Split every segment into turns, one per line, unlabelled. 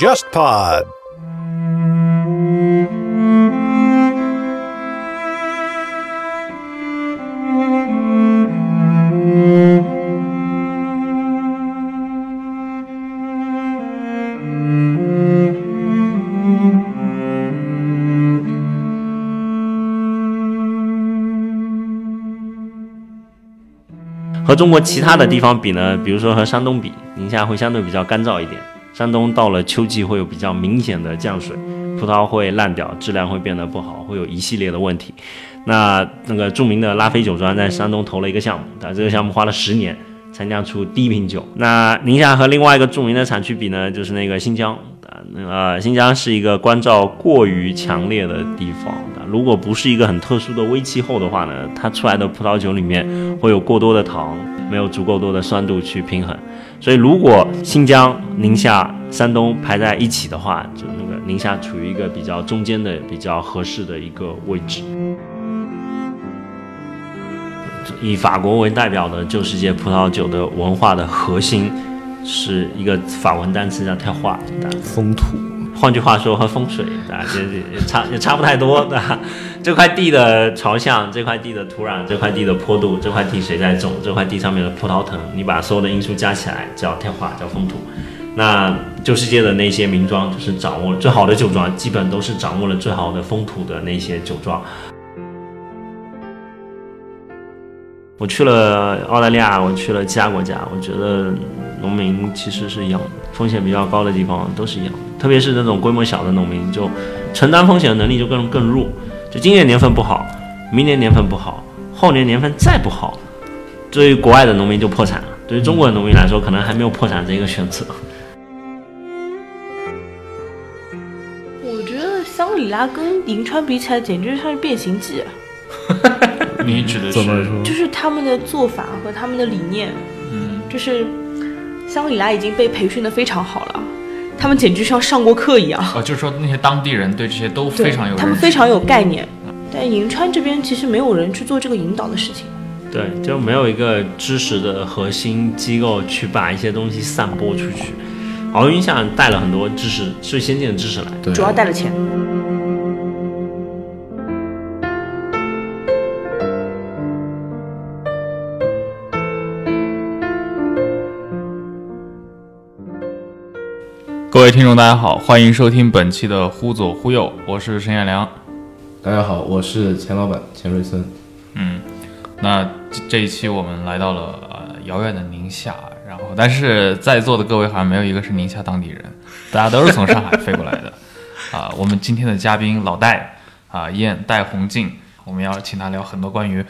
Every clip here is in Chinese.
JustPod。
和中国其他的地方比呢，比如说和山东比，宁夏会相对比较干燥一点。山东到了秋季会有比较明显的降水，葡萄会烂掉，质量会变得不好，会有一系列的问题。那那个著名的拉菲酒庄在山东投了一个项目，但这个项目花了十年才酿出第一瓶酒。那宁夏和另外一个著名的产区比呢，就是那个新疆。呃，新疆是一个关照过于强烈的地方。如果不是一个很特殊的微气候的话呢，它出来的葡萄酒里面会有过多的糖，没有足够多的酸度去平衡。所以，如果新疆、宁夏、山东排在一起的话，就那个宁夏处于一个比较中间的、比较合适的一个位置。以法国为代表的旧世界葡萄酒的文化的核心，是一个法文单词叫 terroir，
风土。
换句话说，和风水啊，这 也差也差不太多，对吧？这块地的朝向，这块地的土壤，这块地的坡度，这块地谁在种，这块地上面的葡萄藤，你把所有的因素加起来叫天化，叫风土。那旧世界的那些名庄，就是掌握最好的酒庄，基本都是掌握了最好的风土的那些酒庄。我去了澳大利亚，我去了其他国家，我觉得农民其实是一样的，风险比较高的地方都是一样的，特别是那种规模小的农民，就承担风险的能力就更更弱。就今年年份不好，明年年份不好，后年年份再不好，对于国外的农民就破产了。对于中国的农民来说，可能还没有破产这一个选择。
我觉得香格里拉跟银川比起来，简直像是变形记。
你指的是？
就是他们的做法和他们的理念，嗯，就是香格里拉已经被培训的非常好了，他们简直像上过课一样。
哦，就是说那些当地人对这些都非常有，
他们非常有概念。但银川这边其实没有人去做这个引导的事情，
对，就没有一个知识的核心机构去把一些东西散播出去。敖云下带了很多知识，最先进的知识来，
主要带了钱。
各位听众，大家好，欢迎收听本期的《忽左忽右》，我是陈彦良。
大家好，我是钱老板钱瑞森。
嗯，那这一期我们来到了呃遥远的宁夏，然后但是在座的各位好像没有一个是宁夏当地人，大家都是从上海飞过来的。啊，我们今天的嘉宾老戴啊，燕戴红静，我们要请他聊很多关于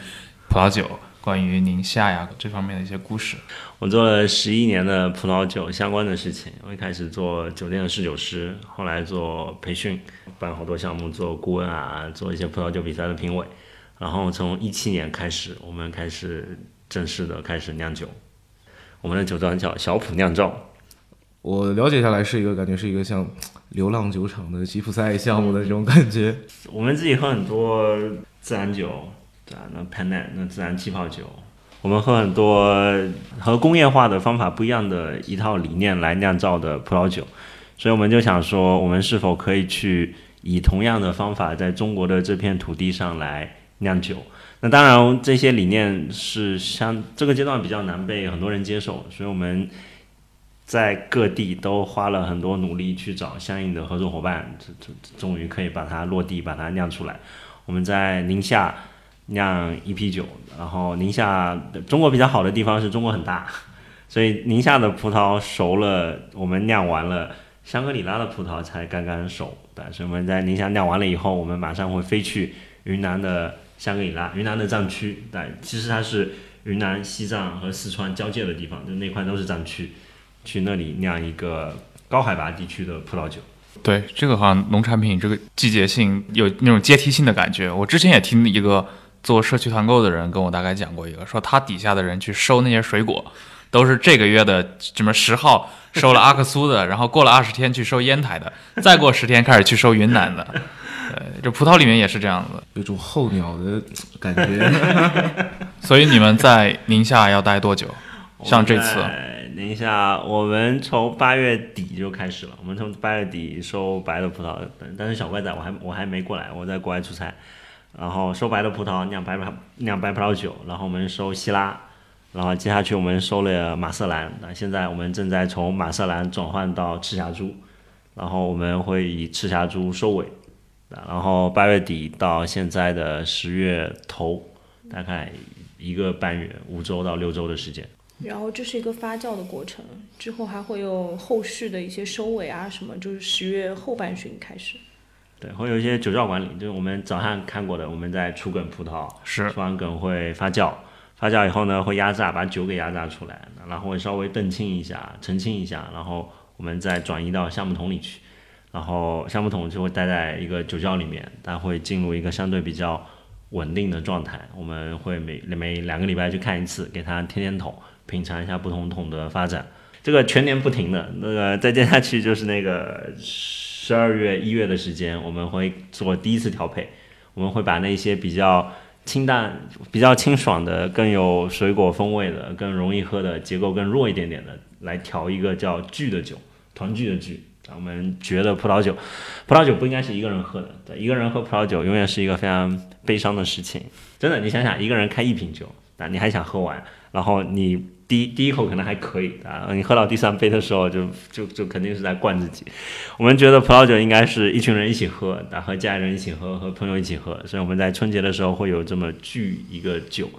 葡萄酒。关于宁夏呀这方面的一些故事，
我做了十一年的葡萄酒相关的事情。我一开始做酒店的侍酒师，后来做培训，办好多项目，做顾问啊，做一些葡萄酒比赛的评委。然后从一七年开始，我们开始正式的开始酿酒。我们的酒庄叫小普酿造。
我了解下来是一个感觉是一个像流浪酒厂的吉普赛项目的这种感觉。
我们自己喝很多自然酒。对那 p a n a 那自然气泡酒，我们喝很多和工业化的方法不一样的一套理念来酿造的葡萄酒，所以我们就想说，我们是否可以去以同样的方法在中国的这片土地上来酿酒？那当然，这些理念是相这个阶段比较难被很多人接受，所以我们在各地都花了很多努力去找相应的合作伙伴，这这终于可以把它落地，把它酿出来。我们在宁夏。酿一批酒，然后宁夏中国比较好的地方是中国很大，所以宁夏的葡萄熟了，我们酿完了，香格里拉的葡萄才刚刚熟。但是我们在宁夏酿完了以后，我们马上会飞去云南的香格里拉，云南的藏区。对，其实它是云南、西藏和四川交界的地方，就那块都是藏区，去那里酿一个高海拔地区的葡萄酒。
对，这个好像农产品这个季节性有那种阶梯性的感觉。我之前也听一个。做社区团购的人跟我大概讲过一个，说他底下的人去收那些水果，都是这个月的什么十号 收了阿克苏的，然后过了二十天去收烟台的，再过十天开始去收云南的。呃，这葡萄里面也是这样子，
有种候鸟的感觉。
所以你们在宁夏要待多久？像这次
宁夏我们从八月底就开始了，我们从八月底收白的葡萄，但但是小怪仔我还我还没过来，我在国外出差，然后收白的葡萄酿白葡酿白葡萄酒，然后我们收希拉，然后接下去我们收了马瑟兰，那现在我们正在从马瑟兰转换到赤霞珠，然后我们会以赤霞珠收尾，然后八月底到现在的十月头，大概一个半月，五周到六周的时间。
然后这是一个发酵的过程，之后还会有后续的一些收尾啊什么，就是十月后半旬开始。
对，会有一些酒窖管理，就是我们早上看过的，我们在出梗葡萄，
是
出完梗会发酵，发酵以后呢会压榨，把酒给压榨出来，然后会稍微澄清一下，澄清一下，然后我们再转移到橡木桶里去，然后橡木桶就会待在一个酒窖里面，它会进入一个相对比较稳定的状态，我们会每每两个礼拜去看一次，给它添添桶。品尝一下不同桶的发展，这个全年不停的，那个再接下去就是那个十二月一月的时间，我们会做第一次调配，我们会把那些比较清淡、比较清爽的、更有水果风味的、更容易喝的、结构更弱一点点的，来调一个叫聚的酒，团聚的聚。我们觉得葡萄酒，葡萄酒不应该是一个人喝的，对，一个人喝葡萄酒永远是一个非常悲伤的事情。真的，你想想，一个人开一瓶酒，那你还想喝完，然后你。第第一口可能还可以啊，你喝到第三杯的时候，就就就肯定是在灌自己。我们觉得葡萄酒应该是一群人一起喝，啊，和家人一起喝，和朋友一起喝。所以我们在春节的时候会有这么聚一个酒，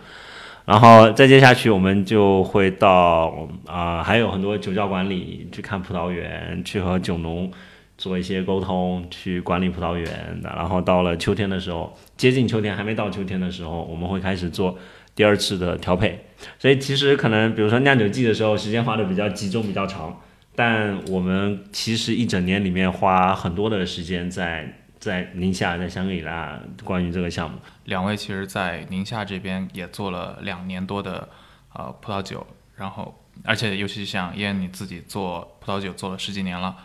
然后再接下去我们就会到啊，还有很多酒窖管理，去看葡萄园，去和酒农做一些沟通，去管理葡萄园。然后到了秋天的时候，接近秋天还没到秋天的时候，我们会开始做。第二次的调配，所以其实可能，比如说酿酒季的时候，时间花的比较集中、比较长，但我们其实一整年里面花很多的时间在在宁夏、在香格里拉关于这个项目。
两位其实，在宁夏这边也做了两年多的呃葡萄酒，然后而且尤其像燕你自己做葡萄酒做了十几年了，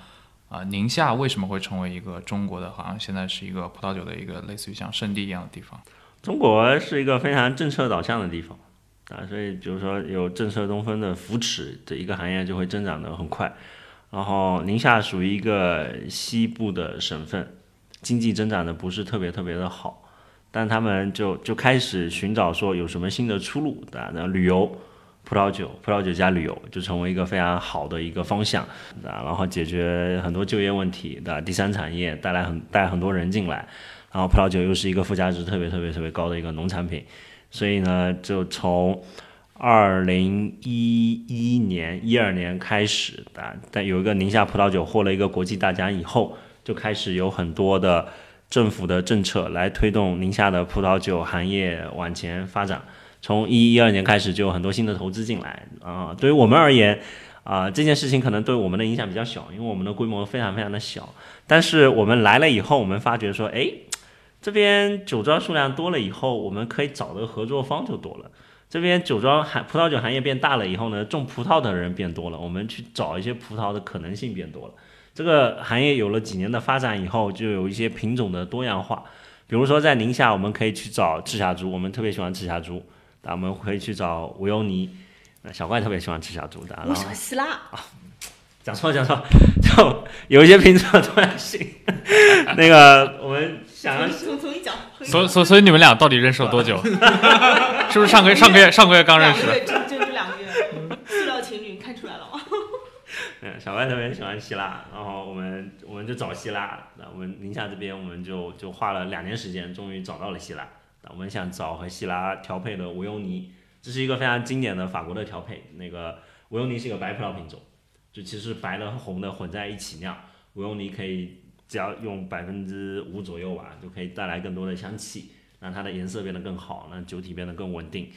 啊，宁夏为什么会成为一个中国的，好像现在是一个葡萄酒的一个类似于像圣地一样的地方？
中国是一个非常政策导向的地方啊，所以就是说有政策东风的扶持，这一个行业就会增长的很快。然后宁夏属于一个西部的省份，经济增长的不是特别特别的好，但他们就就开始寻找说有什么新的出路，对吧？那旅游、葡萄酒、葡萄酒加旅游就成为一个非常好的一个方向，对吧？然后解决很多就业问题，对吧？第三产业带来很带很多人进来。然后葡萄酒又是一个附加值特别特别特别高的一个农产品，所以呢，就从二零一一年、一二年开始啊，但有一个宁夏葡萄酒获了一个国际大奖以后，就开始有很多的政府的政策来推动宁夏的葡萄酒行业往前发展。从一一二年开始，就有很多新的投资进来啊。对于我们而言，啊，这件事情可能对我们的影响比较小，因为我们的规模非常非常的小。但是我们来了以后，我们发觉说，哎。这边酒庄数量多了以后，我们可以找的合作方就多了。这边酒庄行葡萄酒行业变大了以后呢，种葡萄的人变多了，我们去找一些葡萄的可能性变多了。这个行业有了几年的发展以后，就有一些品种的多样化。比如说在宁夏，我们可以去找赤霞珠，我们特别喜欢赤霞珠，那我们可以去找无忧尼。小怪特别喜欢赤霞珠的，
我喜欢希腊
啊。讲错讲错，就有一些品种的多样性。那个我们想要
从从一讲，
所所所以你们俩到底认识了多久？是不是上个月上个月上个月刚认识？
就就这两个月，塑料情侣看出来了吗？
嗯，小外特别喜欢希腊，然后我们我们就找希腊。那我们宁夏这边我们就就花了两年时间，终于找到了希腊。那我们想找和希腊调配的无忧尼，这是一个非常经典的法国的调配。那个无忧尼是一个白葡萄品种。就其实白的和红的混在一起酿，无忧尼可以只要用百分之五左右吧，就可以带来更多的香气，让它的颜色变得更好，让酒体变得更稳定。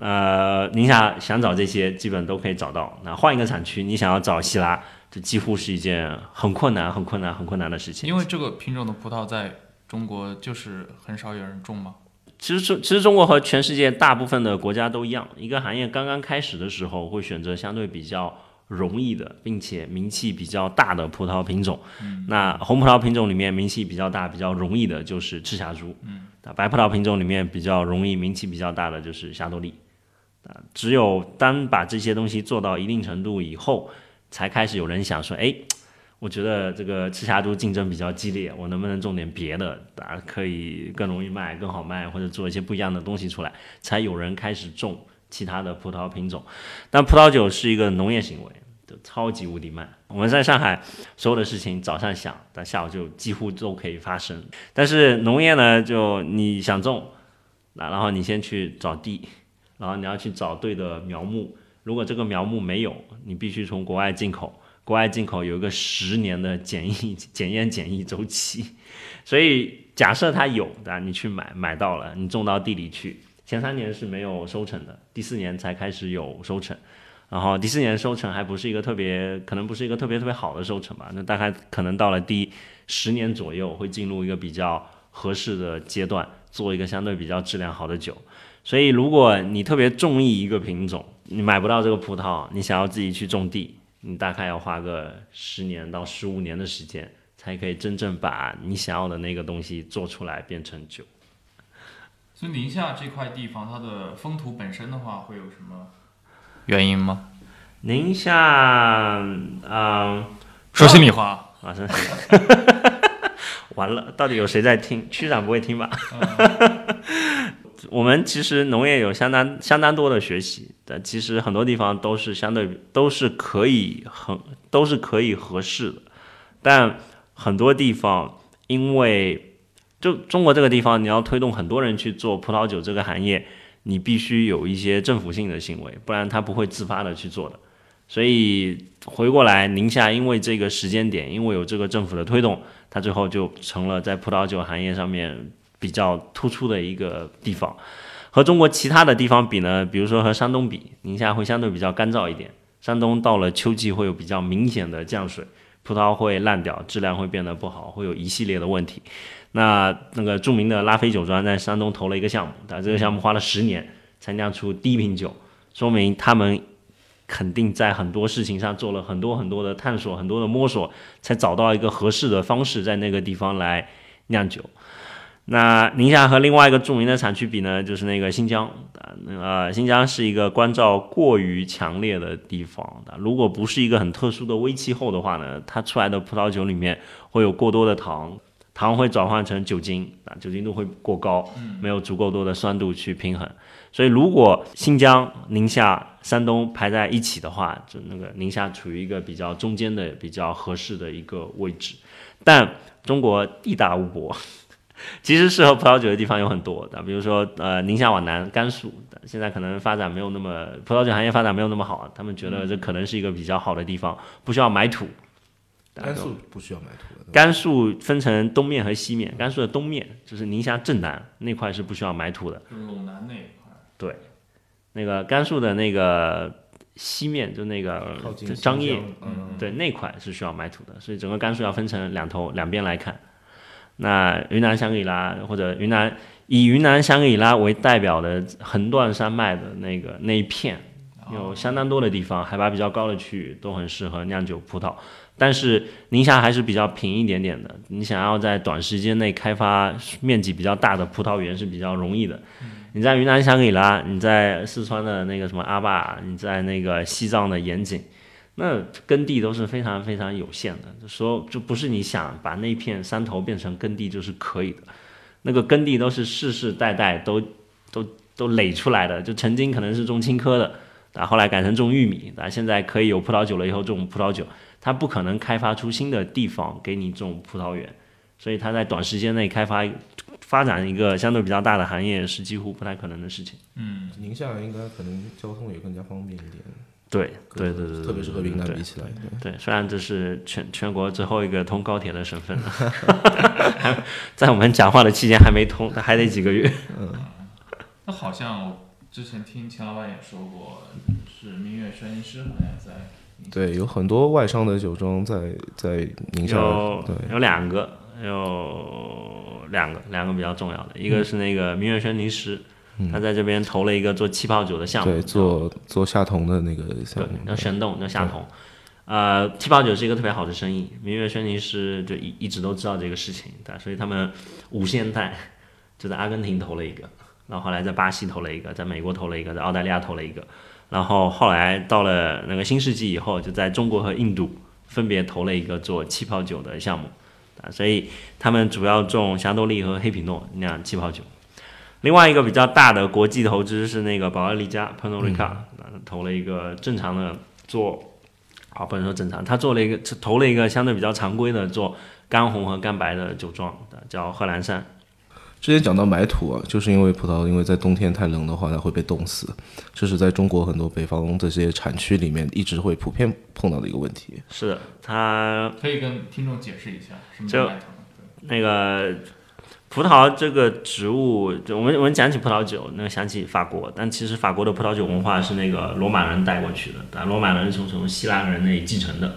呃，宁夏想找这些基本都可以找到。那换一个产区，你想要找希拉，这几乎是一件很困难、很困难、很困难的事情。
因为这个品种的葡萄在中国就是很少有人种吗？
其实中其实中国和全世界大部分的国家都一样，一个行业刚刚开始的时候会选择相对比较。容易的，并且名气比较大的葡萄品种，那红葡萄品种里面名气比较大、比较容易的就是赤霞珠。嗯，白葡萄品种里面比较容易、名气比较大的就是霞多丽。啊，只有当把这些东西做到一定程度以后，才开始有人想说，哎，我觉得这个赤霞珠竞争比较激烈，我能不能种点别的，啊，可以更容易卖、更好卖，或者做一些不一样的东西出来，才有人开始种其他的葡萄品种。但葡萄酒是一个农业行为，就超级无敌慢。我们在上海所有的事情早上想，但下午就几乎都可以发生。但是农业呢，就你想种，那然后你先去找地。然后你要去找对的苗木，如果这个苗木没有，你必须从国外进口。国外进口有一个十年的检疫、检验、检疫周期，所以假设它有，对吧？你去买，买到了，你种到地里去，前三年是没有收成的，第四年才开始有收成。然后第四年收成还不是一个特别，可能不是一个特别特别好的收成吧？那大概可能到了第十年左右，会进入一个比较合适的阶段，做一个相对比较质量好的酒。所以，如果你特别中意一个品种，你买不到这个葡萄，你想要自己去种地，你大概要花个十年到十五年的时间，才可以真正把你想要的那个东西做出来变成酒。
所以，宁夏这块地方，它的风土本身的话，会有什么原因吗？
宁夏，嗯，
说心里话，
啊，真 完了，到底有谁在听？区长不会听吧？我们其实农业有相当相当多的学习，但其实很多地方都是相对都是可以很都是可以合适的，但很多地方因为就中国这个地方，你要推动很多人去做葡萄酒这个行业，你必须有一些政府性的行为，不然他不会自发的去做的。所以回过来，宁夏因为这个时间点，因为有这个政府的推动，它最后就成了在葡萄酒行业上面。比较突出的一个地方，和中国其他的地方比呢？比如说和山东比，宁夏会相对比较干燥一点。山东到了秋季会有比较明显的降水，葡萄会烂掉，质量会变得不好，会有一系列的问题。那那个著名的拉菲酒庄在山东投了一个项目，但这个项目花了十年才酿出第一瓶酒，说明他们肯定在很多事情上做了很多很多的探索，很多的摸索，才找到一个合适的方式在那个地方来酿酒。那宁夏和另外一个著名的产区比呢，就是那个新疆啊，呃，新疆是一个光照过于强烈的地方的。如果不是一个很特殊的微气候的话呢，它出来的葡萄酒里面会有过多的糖，糖会转换成酒精啊，酒精度会过高，没有足够多的酸度去平衡。所以，如果新疆、宁夏、山东排在一起的话，就那个宁夏处于一个比较中间的、比较合适的一个位置。但中国地大物博。其实适合葡萄酒的地方有很多的，比如说呃宁夏往南甘肃，现在可能发展没有那么葡萄酒行业发展没有那么好，他们觉得这可能是一个比较好的地方，不需要买土。
甘肃不需要买土的。
甘肃分成东面和西面，甘肃的东面就是宁夏正南那块是不需要买土的。
就是陇南那一块。
对，那个甘肃的那个西面就那个张掖，对那块是需要买土的，所以整个甘肃要分成两头两边来看。那云南香格里拉或者云南以云南香格里拉为代表的横断山脉的那个那一片，有相当多的地方，海拔比较高的区域都很适合酿酒葡萄。但是宁夏还是比较平一点点的，你想要在短时间内开发面积比较大的葡萄园是比较容易的。你在云南香格里拉，你在四川的那个什么阿坝，你在那个西藏的盐井。那耕地都是非常非常有限的，就说就不是你想把那片山头变成耕地就是可以的，那个耕地都是世世代代都都都垒出来的，就曾经可能是种青稞的，啊，后来改成种玉米，啊，现在可以有葡萄酒了以后种葡萄酒，它不可能开发出新的地方给你种葡萄园，所以它在短时间内开发发展一个相对比较大的行业是几乎不太可能的事情。
嗯，
宁夏应该可能交通也更加方便一点。
对对对对，
特别是和云南比起来，
对，虽然这是全全国最后一个通高铁的省份了，在我们讲话的期间还没通，还得几个月。
嗯，
那好像我之前听钱老板也说过，是明月轩尼诗好像在。
对，有很多外商的酒庄在在宁夏，对，
有两个，有两个，两个比较重要的，一个是那个明月轩尼诗。他在这边投了一个做气泡酒的项目，
对，做做夏桐的那个项目，
叫玄洞，叫夏桐。呃，气泡酒是一个特别好的生意，明月轩尼诗就一一直都知道这个事情，对，所以他们五线代就在阿根廷投了一个，然后后来在巴西投了一个，在美国投了一个，在澳大利亚投了一个，然后后来到了那个新世纪以后，就在中国和印度分别投了一个做气泡酒的项目，啊，所以他们主要种霞多丽和黑皮诺酿气泡酒。另外一个比较大的国际投资是那个保加利加 p e r n o Rica，、投了一个正常的做，啊不能说正常，他做了一个投了一个相对比较常规的做干红和干白的酒庄，叫贺兰山。
之前讲到埋土啊，就是因为葡萄因为在冬天太冷的话，它会被冻死，这是在中国很多北方这些产区里面一直会普遍碰到的一个问题。
是的，它
可以跟听众解释一下
就那个葡萄这个植物，就我们我们讲起葡萄酒，那个想起法国，但其实法国的葡萄酒文化是那个罗马人带过去的，啊，罗马人是从从希腊人那里继承的，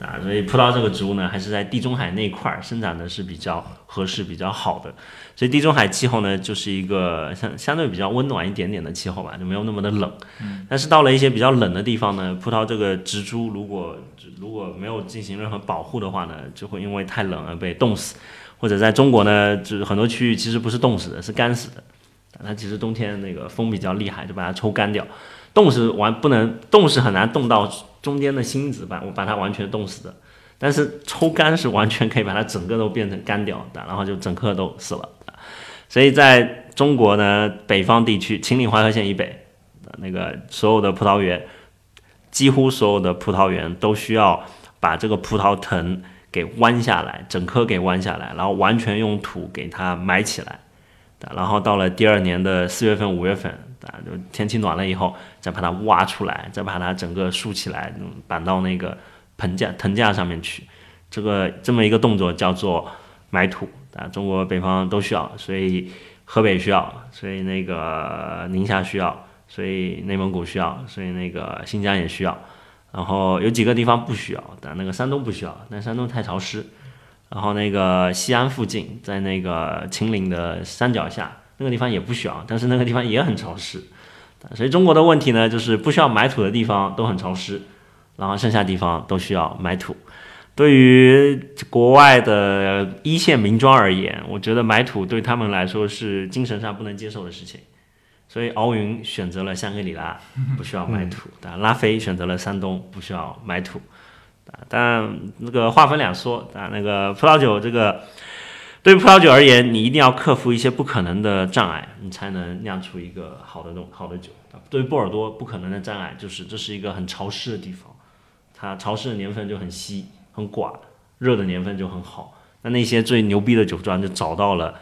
啊，所以葡萄这个植物呢，还是在地中海那块儿生长的是比较合适、比较好的。所以地中海气候呢，就是一个相相对比较温暖一点点的气候吧，就没有那么的冷。但是到了一些比较冷的地方呢，葡萄这个植株如果如果没有进行任何保护的话呢，就会因为太冷而被冻死。或者在中国呢，就是很多区域其实不是冻死的，是干死的。它其实冬天那个风比较厉害，就把它抽干掉。冻是完不能，冻是很难冻到中间的芯子把我把它完全冻死的。但是抽干是完全可以把它整个都变成干掉的，然后就整颗都死了。所以在中国呢，北方地区，秦岭淮河线以北那个所有的葡萄园，几乎所有的葡萄园都需要把这个葡萄藤。给弯下来，整棵给弯下来，然后完全用土给它埋起来，然后到了第二年的四月份、五月份，啊，就天气暖了以后，再把它挖出来，再把它整个竖起来，绑到那个盆架、藤架上面去。这个这么一个动作叫做埋土，啊，中国北方都需要，所以河北需要，所以那个宁夏需要，所以内蒙古需要，所以那个新疆也需要。然后有几个地方不需要，但那个山东不需要，但山东太潮湿。然后那个西安附近，在那个秦岭的山脚下，那个地方也不需要，但是那个地方也很潮湿。所以中国的问题呢，就是不需要埋土的地方都很潮湿，然后剩下地方都需要埋土。对于国外的一线名庄而言，我觉得买土对他们来说是精神上不能接受的事情。所以敖云选择了香格里拉，不需要买土；但拉菲选择了山东，不需要买土。但那个话分两说，啊，那个葡萄酒这个，对于葡萄酒而言，你一定要克服一些不可能的障碍，你才能酿出一个好的东好的酒。对于波尔多，不可能的障碍就是这是一个很潮湿的地方，它潮湿的年份就很稀很寡，热的年份就很好。那那些最牛逼的酒庄就找到了。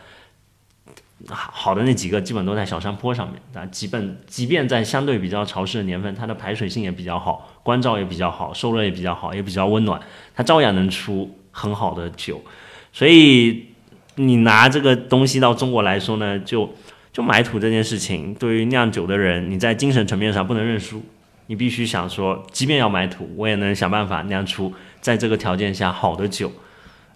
好的那几个基本都在小山坡上面啊，基本即便在相对比较潮湿的年份，它的排水性也比较好，光照也比较好，受热也比较好，也比较温暖，它照样能出很好的酒。所以你拿这个东西到中国来说呢，就就埋土这件事情，对于酿酒的人，你在精神层面上不能认输，你必须想说，即便要埋土，我也能想办法酿出在这个条件下好的酒。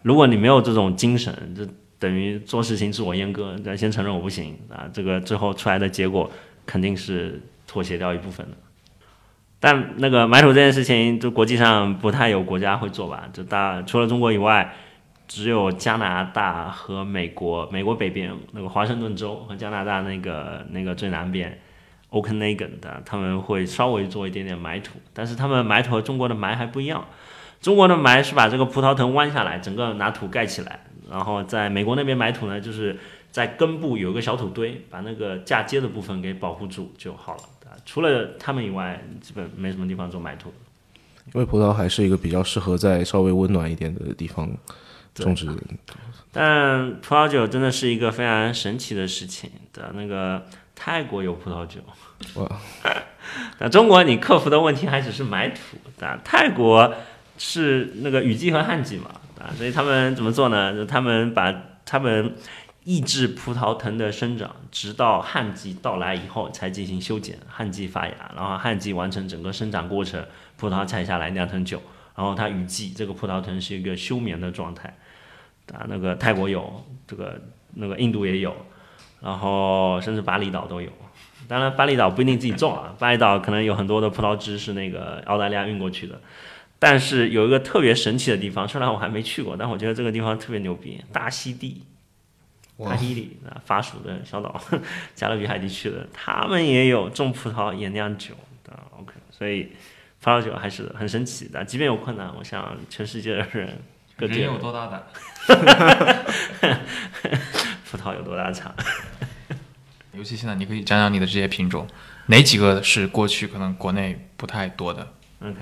如果你没有这种精神，这。等于做事情自我阉割，咱先承认我不行啊，这个最后出来的结果肯定是妥协掉一部分的。但那个埋土这件事情，就国际上不太有国家会做吧？就大除了中国以外，只有加拿大和美国，美国北边那个华盛顿州和加拿大那个那个最南边 Okanagan 的，他们会稍微做一点点埋土，但是他们埋土和中国的埋还不一样。中国的埋是把这个葡萄藤弯下来，整个拿土盖起来。然后在美国那边埋土呢，就是在根部有个小土堆，把那个嫁接的部分给保护住就好了。除了他们以外，基本没什么地方做埋土。
因为葡萄还是一个比较适合在稍微温暖一点的地方种植。
但葡萄酒真的是一个非常神奇的事情的。那个泰国有葡萄酒，哇！那中国你克服的问题还只是埋土，但泰国是那个雨季和旱季嘛。啊，所以他们怎么做呢？就他们把他们抑制葡萄藤的生长，直到旱季到来以后才进行修剪，旱季发芽，然后旱季完成整个生长过程，葡萄采下来酿成酒，然后它雨季这个葡萄藤是一个休眠的状态。啊，那个泰国有，这个那个印度也有，然后甚至巴厘岛都有。当然巴厘岛不一定自己种啊，巴厘岛可能有很多的葡萄汁是那个澳大利亚运过去的。但是有一个特别神奇的地方，虽然我还没去过，但我觉得这个地方特别牛逼。大溪地，大溪里啊，法属的小岛，加勒比海地区的，他们也有种葡萄也酿酒的。OK，所以葡萄酒还是很神奇的。即便有困难，我想全世界的人各
人有多大胆？
葡萄有多大产？
尤其现在，你可以讲讲你的这些品种，哪几个是过去可能国内不太多的
？OK，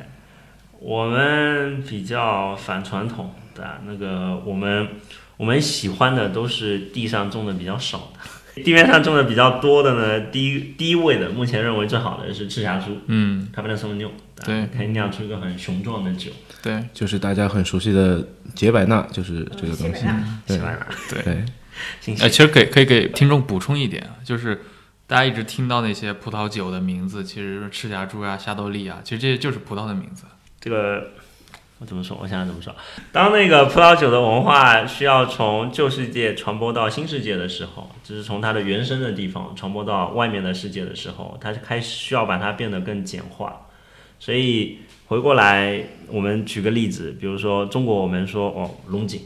我们比较反传统的那个，我们我们喜欢的都是地上种的比较少的，地面上种的比较多的呢，第一第一位的，目前认为最好的是赤霞珠，
嗯，
卡贝纳松牛，
对
可以酿出一个很雄壮的酒，
对
就是大家很熟悉的杰白纳，就是这个东西。对
喜欢吗？
对。
对，
呃，
谢谢。
其实给可以给听众补充一点啊，就是大家一直听到那些葡萄酒的名字，其实是赤霞珠啊、夏多利啊，其实这些就是葡萄的名字。
这个我怎么说？我想想怎么说。当那个葡萄酒的文化需要从旧世界传播到新世界的时候，就是从它的原生的地方传播到外面的世界的时候，它开始需要把它变得更简化。所以回过来，我们举个例子，比如说中国，我们说哦龙井。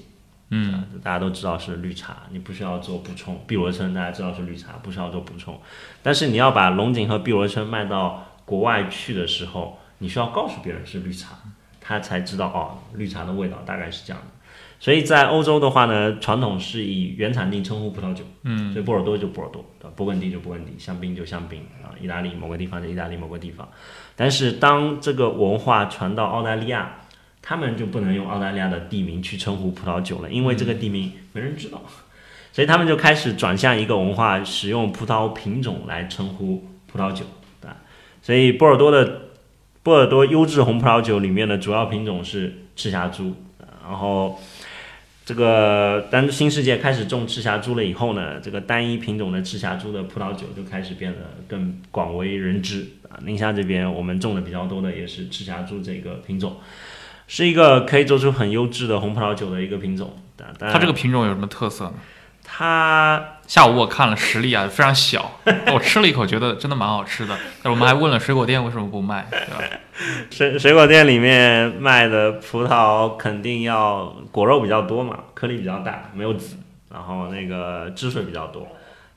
嗯，
大家都知道是绿茶，你不需要做补充。碧螺春大家知道是绿茶，不需要做补充。但是你要把龙井和碧螺春卖到国外去的时候，你需要告诉别人是绿茶，他才知道哦，绿茶的味道大概是这样的。所以在欧洲的话呢，传统是以原产地称呼葡萄酒，嗯，所以波尔多就波尔多，对吧？勃艮第就勃艮第，香槟就香槟啊，意大利某个地方就意大利某个地方。但是当这个文化传到澳大利亚，他们就不能用澳大利亚的地名去称呼葡萄酒了，因为这个地名没人知道，所以他们就开始转向一个文化，使用葡萄品种来称呼葡萄酒，对吧？所以波尔多的波尔多优质红葡萄酒里面的主要品种是赤霞珠，然后这个当新世界开始种赤霞珠了以后呢，这个单一品种的赤霞珠的葡萄酒就开始变得更广为人知啊。宁夏这边我们种的比较多的也是赤霞珠这个品种。是一个可以做出很优质的红葡萄酒的一个品种，
它这个品种有什么特色呢？
它
下午我看了实力啊，非常小，我吃了一口，觉得真的蛮好吃的。但我们还问了水果店为什么不卖，对吧？
水水果店里面卖的葡萄肯定要果肉比较多嘛，颗粒比较大，没有籽，然后那个汁水比较多。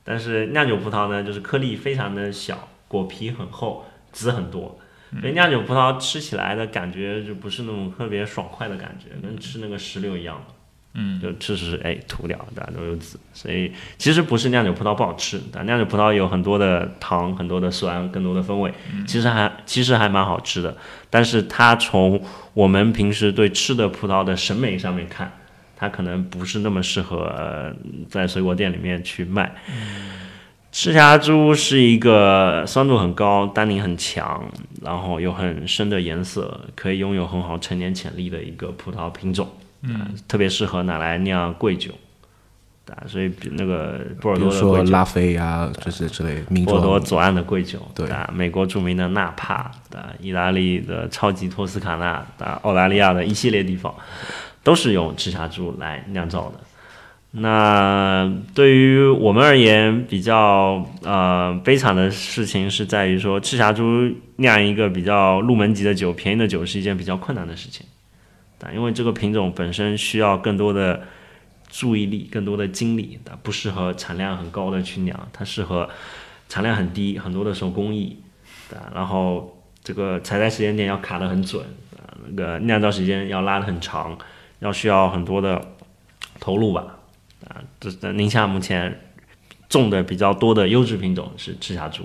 但是酿酒葡萄呢，就是颗粒非常的小，果皮很厚，籽很多。所以酿酒葡萄吃起来的感觉就不是那种特别爽快的感觉，跟吃那个石榴一样的。
嗯，
就吃吃哎吐掉，大家都有籽，所以其实不是酿酒葡萄不好吃，但酿酒葡萄有很多的糖、很多的酸、更多的风味，其实还其实还蛮好吃的。但是它从我们平时对吃的葡萄的审美上面看，它可能不是那么适合、呃在水果店里面去卖。赤霞珠是一个酸度很高、单宁很强，然后有很深的颜色，可以拥有很好陈年潜力的一个葡萄品种。嗯，特别适合拿来酿贵酒，对啊，所以比那个波尔多的贵酒，
说拉菲呀这些之类名
波尔多。左岸的贵酒，
对
啊，美国著名的纳帕，啊，意大利的超级托斯卡纳，啊，澳大利亚的一系列地方，都是用赤霞珠来酿造的。那对于我们而言，比较呃悲惨的事情是在于说，赤霞珠酿一个比较入门级的酒、便宜的酒是一件比较困难的事情。啊，因为这个品种本身需要更多的注意力、更多的精力，它，不适合产量很高的去酿，它适合产量很低、很多的手工艺，啊，然后这个采摘时间点要卡得很准，啊，那个酿造时间要拉得很长，要需要很多的投入吧，啊，这这宁夏目前种的比较多的优质品种是赤霞珠，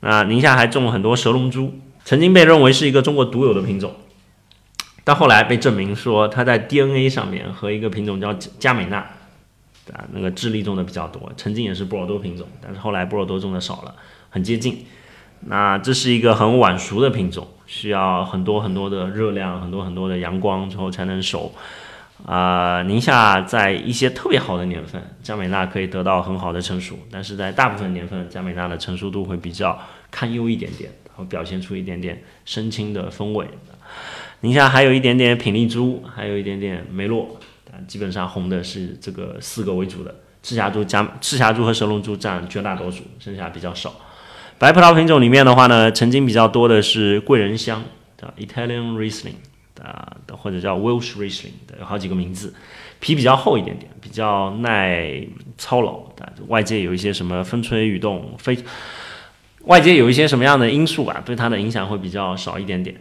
那宁夏还种了很多蛇龙珠，曾经被认为是一个中国独有的品种。但后来被证明说，它在 DNA 上面和一个品种叫加美纳，啊，那个智利种的比较多，曾经也是波尔多品种，但是后来波尔多种的少了，很接近。那这是一个很晚熟的品种，需要很多很多的热量，很多很多的阳光之后才能熟。啊、宁夏在一些特别好的年份，加美纳可以得到很好的成熟，但是在大部分年份，加美纳的成熟度会比较堪忧一点点，然后表现出一点点深青的风味。宁夏还有一点点品丽珠，还有一点点梅洛，啊，基本上红的是这个四个为主的，赤霞珠加赤霞珠和蛇龙珠占绝大多数，剩下比较少。白葡萄品种里面的话呢，曾经比较多的是贵人香的 Italian Riesling，啊，或者叫 Welsh Riesling 的，有好几个名字，皮比较厚一点点，比较耐操劳的。外界有一些什么风吹雨动，非外界有一些什么样的因素吧，对它的影响会比较少一点点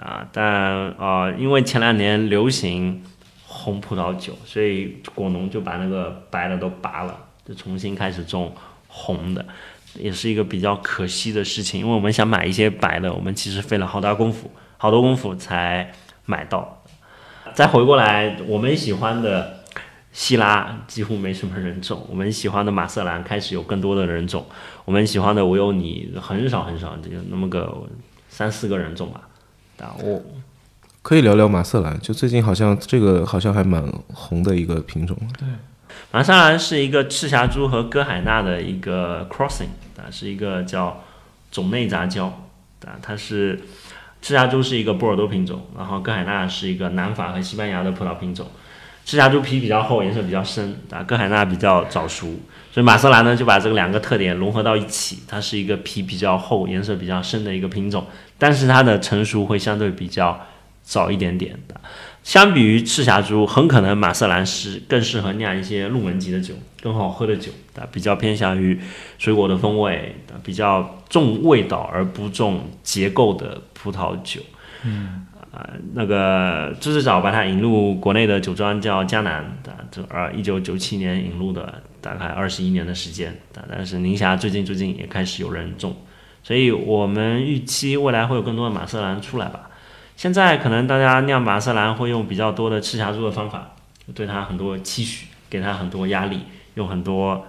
啊。但啊，因为前两年流行红葡萄酒，所以果农就把那个白的都拔了，就重新开始种红的。也是一个比较可惜的事情，因为我们想买一些白的，我们其实费了好大功夫，好多功夫才买到。再回过来，我们喜欢的希拉几乎没什么人种，我们喜欢的马瑟兰开始有更多的人种，我们喜欢的维欧尼很少很少，就那么个三四个人种吧。啊，我
可以聊聊马瑟兰，就最近好像这个好像还蛮红的一个品种。
对。
马瑟兰是一个赤霞珠和哥海纳的一个 crossing，啊，是一个叫种内杂交，啊，它是赤霞珠是一个波尔多品种，然后哥海纳是一个南法和西班牙的葡萄品种。赤霞珠皮比较厚，颜色比较深，啊，哥海纳比较早熟，所以马瑟兰呢就把这个两个特点融合到一起，它是一个皮比较厚、颜色比较深的一个品种，但是它的成熟会相对比较早一点点的。相比于赤霞珠，很可能马瑟兰是更适合酿一些入门级的酒，更好喝的酒，啊，比较偏向于水果的风味，比较重味道而不重结构的葡萄酒。
嗯，
啊，那个最早把它引入国内的酒庄叫江南，啊，这呃一九九七年引入的，大概二十一年的时间，但，但是宁夏最近最近也开始有人种，所以我们预期未来会有更多的马瑟兰出来吧。现在可能大家酿马瑟兰会用比较多的赤霞珠的方法，对它很多期许，给它很多压力，用很多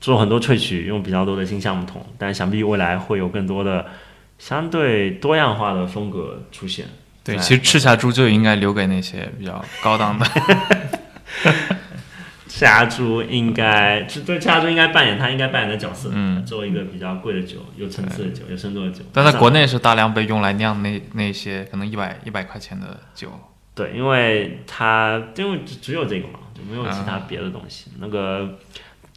做很多萃取，用比较多的新橡木桶。但想必未来会有更多的相对多样化的风格出现。
对，其实赤霞珠就应该留给那些比较高档的。
赤霞珠应该，对赤霞珠应该扮演他应该扮演的角色。
嗯，
作为一个比较贵的酒，有层次的酒，有深度的酒。
但在国内是大量被用来酿那那些可能一百一百块钱的酒。
对，因为它因为只有这个嘛，就没有其他别的东西。那个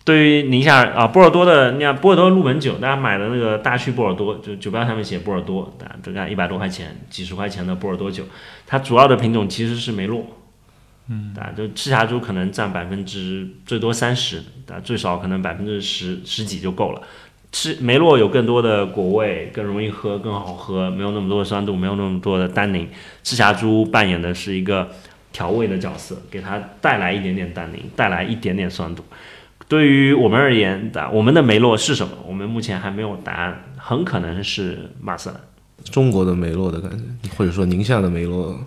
对于宁夏啊波尔多的酿波尔多入门酒，大家买的那个大区波尔多，就酒标上面写波尔多，大家看一百多块钱、几十块钱的波尔多酒，它主要的品种其实是梅洛。
嗯，
啊，就赤霞珠可能占百分之最多三十，啊，最少可能百分之十十几就够了。赤梅洛有更多的果味，更容易喝，更好喝，没有那么多的酸度，没有那么多的单宁。赤霞珠扮演的是一个调味的角色，给它带来一点点单宁，带来一点点酸度。对于我们而言，啊，我们的梅洛是什么？我们目前还没有答案，很可能是马斯兰，
中国的梅洛的感觉，或者说宁夏的梅洛。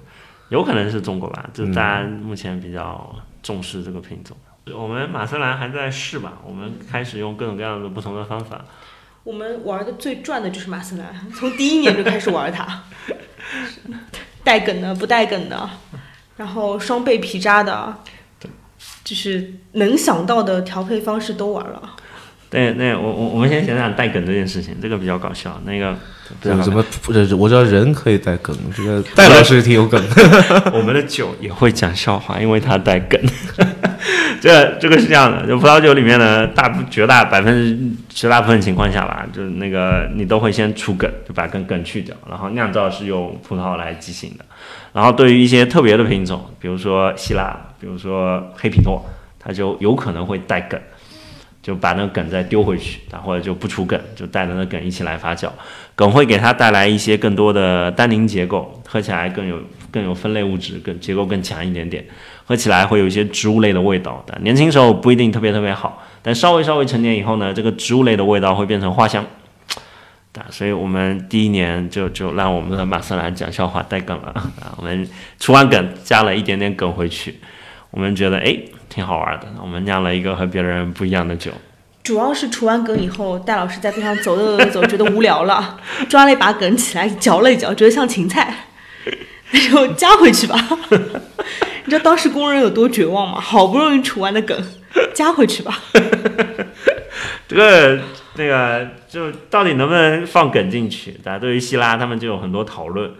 有可能是中国吧，就大家目前比较重视这个品种。我们马瑟兰还在试吧，我们开始用各种各样的不同的方法。
我们玩的最赚的就是马瑟兰，从第一年就开始玩它，带梗的、不带梗的，然后双倍皮渣的，就是能想到的调配方式都玩了。
对，那我我我们先想想带梗这件事情，这个比较搞笑。那个
怎么不是？我知道人可以带梗，这个 戴老师挺有梗。
我们的酒也会讲笑话，因为它带梗。这这个是这样的，就葡萄酒里面呢，大绝大百分之绝大部分情况下吧，就是那个你都会先除梗，就把梗梗去掉，然后酿造是用葡萄来进行的。然后对于一些特别的品种，比如说希腊，比如说黑皮诺，它就有可能会带梗。就把那个梗再丢回去，然后就不除梗，就带着那梗一起来发酵。梗会给它带来一些更多的单宁结构，喝起来更有更有分类物质，更结构更强一点点，喝起来会有一些植物类的味道。但年轻时候不一定特别特别好，但稍微稍微成年以后呢，这个植物类的味道会变成花香。啊，所以我们第一年就就让我们的马瑟兰讲笑话带梗了啊，我们除完梗加了一点点梗回去，我们觉得哎。挺好玩的，我们酿了一个和别人不一样的酒。
主要是除完梗以后，戴老师在边上走走走走，觉得无聊了，抓了一把梗起来嚼了一嚼，觉得像芹菜，那就加回去吧。你知道当时工人有多绝望吗？好不容易除完的梗，加回去吧。
这个那个就到底能不能放梗进去？大家对于希拉他们就有很多讨论。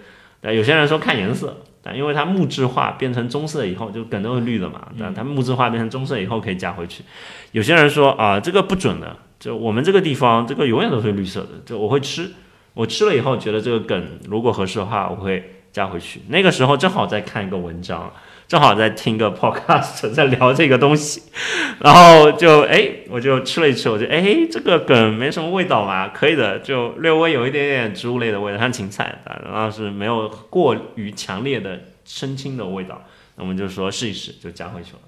有些人说看颜色。但因为它木质化变成棕色以后，就梗都是绿的嘛。但它木质化变成棕色以后可以加回去。有些人说啊，这个不准的，就我们这个地方这个永远都是绿色的。就我会吃，我吃了以后觉得这个梗如果合适的话，我会加回去。那个时候正好在看一个文章，正好在听个 podcast，在聊这个东西，然后就哎，我就吃了一吃，我觉得哎，这个梗没什么味道嘛，可以的，就略微有一点点植物类的味道，像芹菜，然后是没有过于强烈的生青的味道，那我们就说试一试，就加回去了。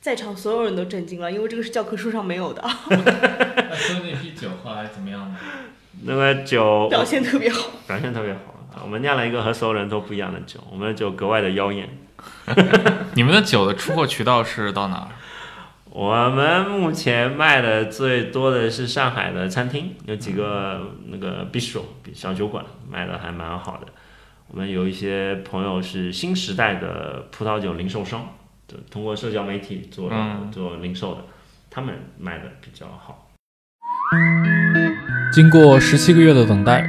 在场所有人都震惊了，因为这个是教科书上没有的。
那喝那批酒后来怎么样呢？
那个酒
表现特别好，
表现特别好啊！我们酿了一个和所有人都不一样的酒，我们的酒格外的妖艳。
你们的酒的出货渠道是到哪儿？
我们目前卖的最多的是上海的餐厅，有几个那个 bistro 小酒馆卖的还蛮好的。我们有一些朋友是新时代的葡萄酒零售商，就通过社交媒体做做零售的，他们卖的比较好。
经过十七个月的等待，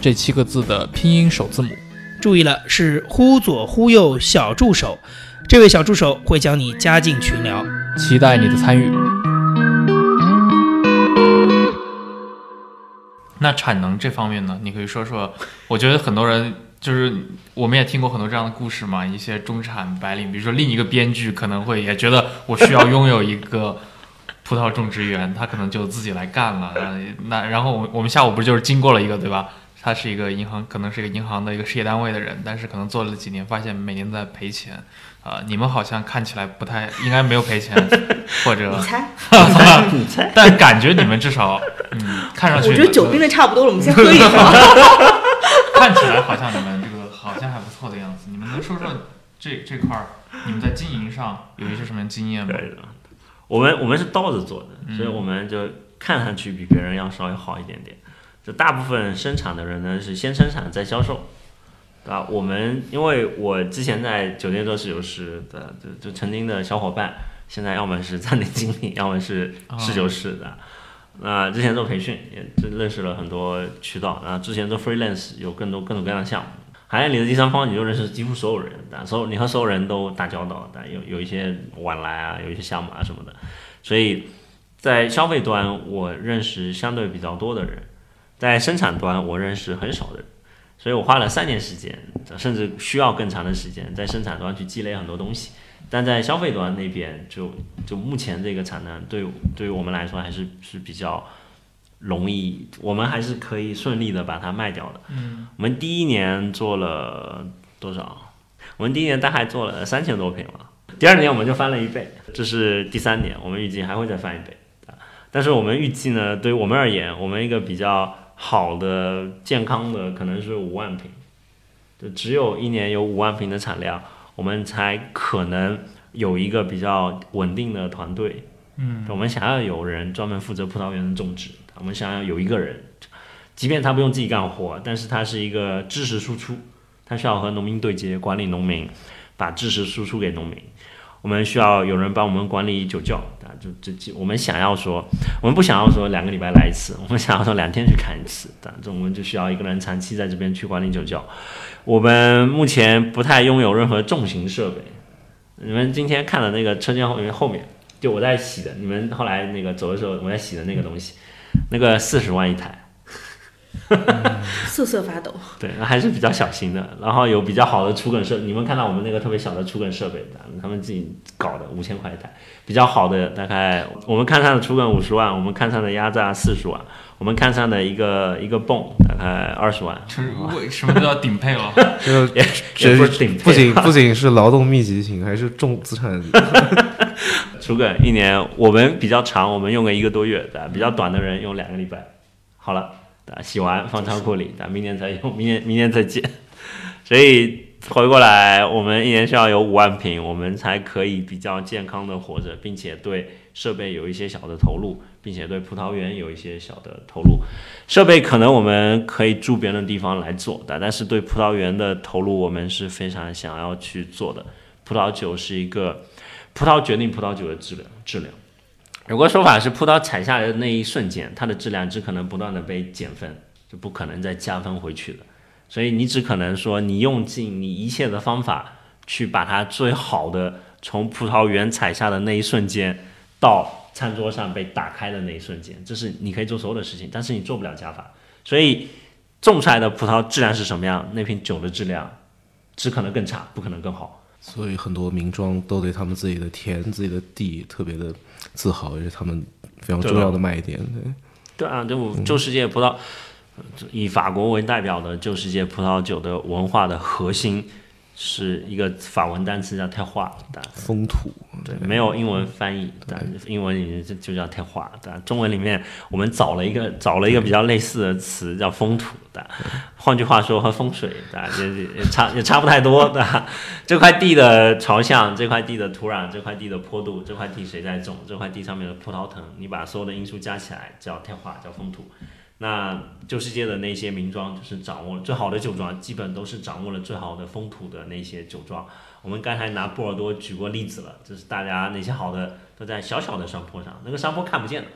这七个字的拼音首字母。
注意了，是“忽左忽右小助手”。这位小助手会将你加进群聊，
期待你的参与。
那产能这方面呢？你可以说说。我觉得很多人就是我们也听过很多这样的故事嘛。一些中产白领，比如说另一个编剧，可能会也觉得我需要拥有一个。葡萄种植园，他可能就自己来干了。那然后我我们下午不是就是经过了一个对吧？他是一个银行，可能是一个银行的一个事业单位的人，但是可能做了几年，发现每年在赔钱。啊，你们好像看起来不太应该没有赔钱，或者
你猜？
你猜？
但感觉你们至少嗯，看上去
我觉得酒冰的差不多了，我们先喝一口。
看起来好像你们这个好像还不错的样子。你们能说说这这块儿你们在经营上有一些什么经验吗？
我们我们是倒着做的，所以我们就看上去比别人要稍微好一点点。就大部分生产的人呢是先生产再销售，对吧？我们因为我之前在酒店做侍酒师的，就就曾经的小伙伴，现在要么是餐厅经理，要么是侍酒师的。那之前做培训也就认识了很多渠道，然后之前做 freelance 有更多各种各样的项目。行业里的第三方，你就认识几乎所有人，但所有你和所有人都打交道，但有有一些往来啊，有一些项目啊什么的，所以在消费端我认识相对比较多的人，在生产端我认识很少的人，所以我花了三年时间，甚至需要更长的时间在生产端去积累很多东西，但在消费端那边就就目前这个产能对对于我们来说还是是比较。容易，我们还是可以顺利的把它卖掉的。
嗯，
我们第一年做了多少？我们第一年大概做了三千多瓶了。第二年我们就翻了一倍，这是第三年，我们预计还会再翻一倍。但是我们预计呢，对于我们而言，我们一个比较好的、健康的可能是五万瓶，就只有一年有五万瓶的产量，我们才可能有一个比较稳定的团队。
嗯，
我们想要有人专门负责葡萄园的种植。我们想要有一个人，即便他不用自己干活，但是他是一个知识输出，他需要和农民对接，管理农民，把知识输出给农民。我们需要有人帮我们管理酒窖，啊，就这，我们想要说，我们不想要说两个礼拜来一次，我们想要说两天去看一次，啊，这我们就需要一个人长期在这边去管理酒窖。我们目前不太拥有任何重型设备，你们今天看的那个车间后面后面，就我在洗的，你们后来那个走的时候我在洗的那个东西。那个四十万一台，
瑟瑟发抖。
对，还是比较小型的，然后有比较好的除梗设，你们看到我们那个特别小的除梗设备，他们自己搞的，五千块一台，比较好的大概我们看上的除梗五十万，我们看上的压榨四十万，我们看上的一个一个泵大概二十万，
什么都要顶配了？
这
也也不是顶配，
不仅不仅是劳动密集型，还是重资产。
除梗一年，我们比较长，我们用个一个多月，对吧？比较短的人用两个礼拜，好了，啊？洗完放仓库里，咱？明年再用，明年明年再见。所以回过来，我们一年需要有五万瓶，我们才可以比较健康的活着，并且对设备有一些小的投入，并且对葡萄园有一些小的投入。设备可能我们可以住别的地方来做的，但是对葡萄园的投入，我们是非常想要去做的。葡萄酒是一个，葡萄决定葡萄酒的质量，质量。有个说法是，葡萄采下来的那一瞬间，它的质量只可能不断的被减分，就不可能再加分回去的。所以你只可能说，你用尽你一切的方法，去把它最好的从葡萄园采下的那一瞬间，到餐桌上被打开的那一瞬间，这是你可以做所有的事情，但是你做不了加法。所以种出来的葡萄质量是什么样，那瓶酒的质量只可能更差，不可能更好。
所以很多名庄都对他们自己的田、自己的地特别的自豪，也是他们非常重要的卖点。对，
对啊，就旧世界葡萄。以法国为代表的旧世界葡萄酒的文化的核心是一个法文单词叫 terroir，
风土。
对，没有英文翻译，但英文里面就就叫 terroir。但中文里面我们找了一个找了一个比较类似的词叫风土的。换句话说，和风水的也也差也差不太多的。这块地的朝向，这块地的土壤，这块地的坡度，这块地谁在种，这块地上面的葡萄藤，你把所有的因素加起来叫 terroir，叫风土。那旧世界的那些名庄，就是掌握最好的酒庄，基本都是掌握了最好的风土的那些酒庄。我们刚才拿波尔多举过例子了，就是大家那些好的都在小小的山坡上，那个山坡看不见的，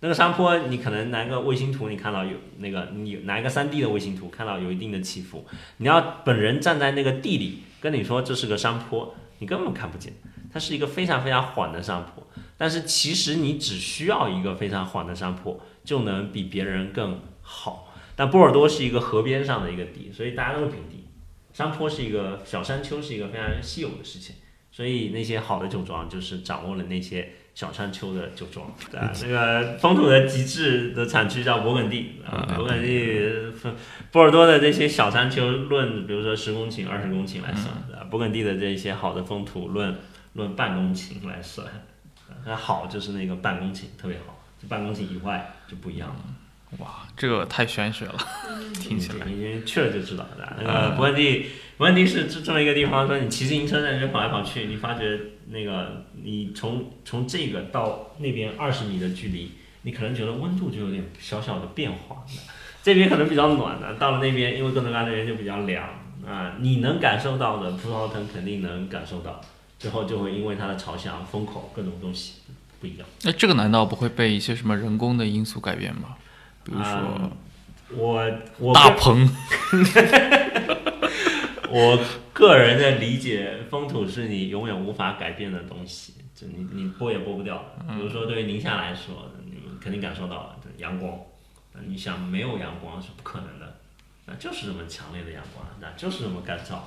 那个山坡你可能拿个卫星图，你看到有那个你拿一个三 D 的卫星图，看到有一定的起伏。你要本人站在那个地里跟你说这是个山坡，你根本看不见，它是一个非常非常缓的山坡。但是其实你只需要一个非常缓的山坡。就能比别人更好。但波尔多是一个河边上的一个地，所以大家都是平地。山坡是一个小山丘，是一个非常稀有的事情。所以那些好的酒庄就是掌握了那些小山丘的酒庄。对啊，那个风土的极致的产区叫勃艮第。啊勃艮第，波尔多的这些小山丘，论比如说十公顷、二十公顷来算。勃艮第的这些好的风土，论论半公顷来算。那好就是那个半公顷特别好。办公室以外就不一样了，
哇，这个太玄学了，听起来。
你去了就知道了。那个勃艮第，勃艮第是这这么一个地方，说你骑自行车在那边跑来跑去，你发觉那个你从从这个到那边二十米的距离，你可能觉得温度就有点小小的变化。这边可能比较暖的，到了那边，因为哥德巴那边就比较凉啊。你能感受到的，葡萄藤肯定能感受到，最后就会因为它的朝向、风口各种东西。不一样，
那这个难道不会被一些什么人工的因素改变吗？比如说，
我我
大棚，
我个人的理解，风土是你永远无法改变的东西，就你你拨也拨不掉。比如说，对于宁夏来说，你们肯定感受到了阳光，你想没有阳光是不可能的，那就是这么强烈的阳光，那就是这么干燥。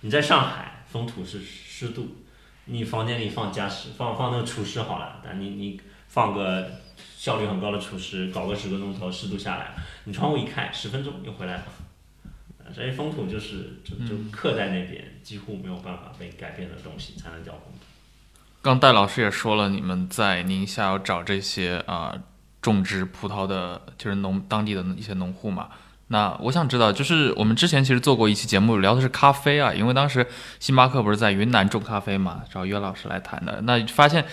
你在上海，风土是湿度。你房间里放加湿，放放那个除湿好了，但你你放个效率很高的除湿，搞个十个钟头，湿度下来，你窗户一开，十分钟又回来了。所以风土就是就就刻在那边，几乎没有办法被改变的东西才能叫风土。
刚戴老师也说了，你们在宁夏要找这些啊种植葡萄的，就是农当地的一些农户嘛。那我想知道，就是我们之前其实做过一期节目，聊的是咖啡啊，因为当时星巴克不是在云南种咖啡嘛，找岳老师来谈的。那发现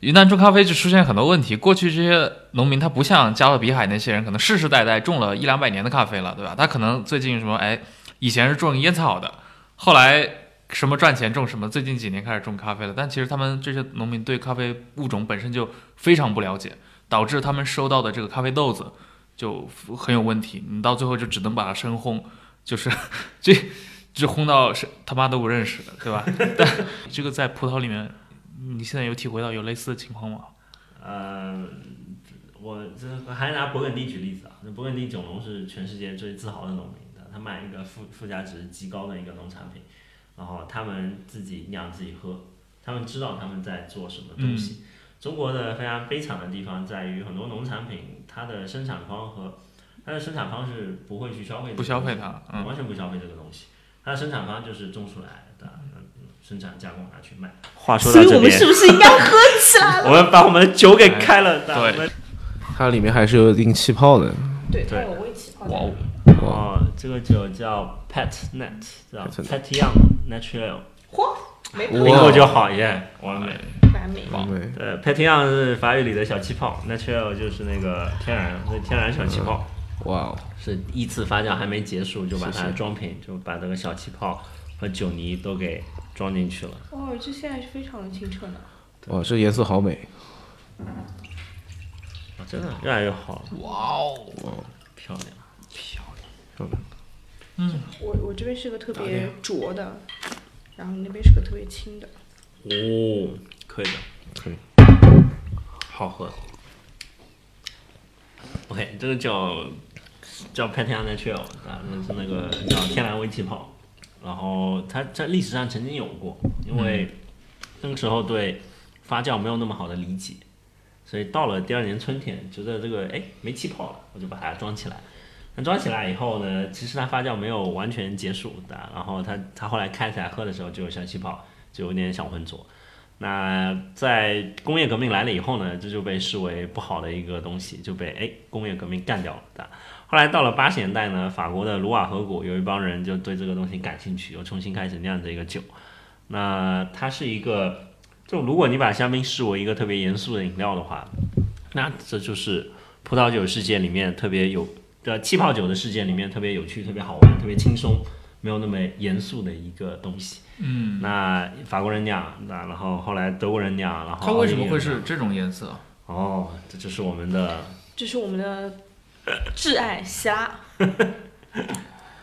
云南种咖啡就出现很多问题。过去这些农民他不像加勒比海那些人，可能世世代代种了一两百年的咖啡了，对吧？他可能最近什么，哎，以前是种烟草的，后来什么赚钱种什么，最近几年开始种咖啡了。但其实他们这些农民对咖啡物种本身就非常不了解，导致他们收到的这个咖啡豆子。就很有问题，你到最后就只能把它深烘，就是 这这烘到是他妈都不认识的，对吧？但 这个在葡萄里面，你现在有体会到有类似的情况吗？
呃，我这还拿勃艮第举例子啊，那勃艮第酒农是全世界最自豪的农民的，他卖一个附附加值极高的一个农产品，然后他们自己酿自己喝，他们知道他们在做什么东西。中国的非常悲惨的地方在于，很多农产品它的生产方和它的生产方是不会去消费，
不消费它，
完全不消费这个东西。它的生产方就是种出来的，生产加工拿去卖。话说到这边，
所以我们是不是应该喝起来了？
我们把我们的酒给开了，对，
它里面还是有一定气泡的。
对，它有微气泡。哇哦！
哦，这个酒叫 Pet Net，叫
Pet
Young Natural，
嚯，没
听过就好耶，完美。
完美。
完美。
呃，Pet Young 是法语里的小气泡，Natural 就是那个天然，那天然小气泡。
哇哦，
是依次发酵还没结束就把它装瓶，就把这个小气泡和酒泥都给装进去了。
哦，这现在是非常的清澈呢。
哇，这颜色好美。
啊，真的越来越好了。哇哦，漂亮。漂亮，漂亮。
嗯我我这边是个特别浊的，然后你那边是个特别轻的。
哦，可以的，
可以。
好喝。OK，这个叫叫 p a t i a Natural 啊，那是那个叫天然微气泡。然后它在历史上曾经有过，因为那个时候对发酵没有那么好的理解，所以到了第二年春天，觉得这个哎没气泡了，我就把它装起来。那装起来以后呢，其实它发酵没有完全结束的，然后它它后来开起来喝的时候就有小气泡，就有点小浑浊。那在工业革命来了以后呢，这就被视为不好的一个东西，就被哎工业革命干掉了的。后来到了八十年代呢，法国的卢瓦河谷有一帮人就对这个东西感兴趣，又重新开始酿这个酒。那它是一个，就如果你把香槟视为一个特别严肃的饮料的话，那这就是葡萄酒世界里面特别有的气泡酒的世界里面特别有趣、特别好玩、特别轻松，没有那么严肃的一个东西。
嗯，
那法国人酿，那然后后来德国人酿，然后
它为什么会是这种颜色？
哦，这就是我们的
这是我们的挚爱希拉。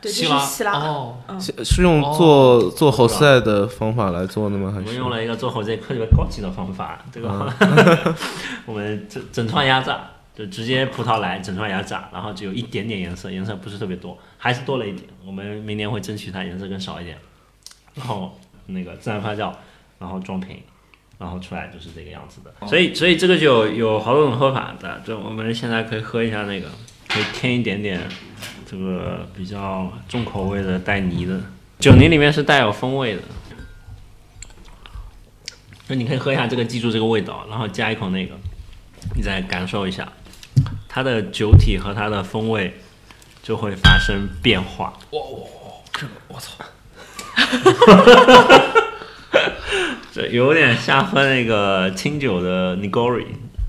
对，这
希拉
是希拉。
哦，
是是用做做侯赛的方法来做的吗？还是
我们用了一个做火箭特别高级的方法，这个、我们整整串压榨，就直接葡萄来整串压榨，然后只有一点点颜色，颜色不是特别多，还是多了一点。我们明年会争取它颜色更少一点，然后那个自然发酵，然后装瓶。然后出来就是这个样子的，所以所以这个酒有好多种喝法的，就我们现在可以喝一下那个，可以添一点点这个比较重口味的带泥的酒泥里面是带有风味的，那你可以喝一下这个，记住这个味道，然后加一口那个，你再感受一下它的酒体和它的风味就会发生变化。
哇这个我操，
这有点像喝那个清酒的 Nigori，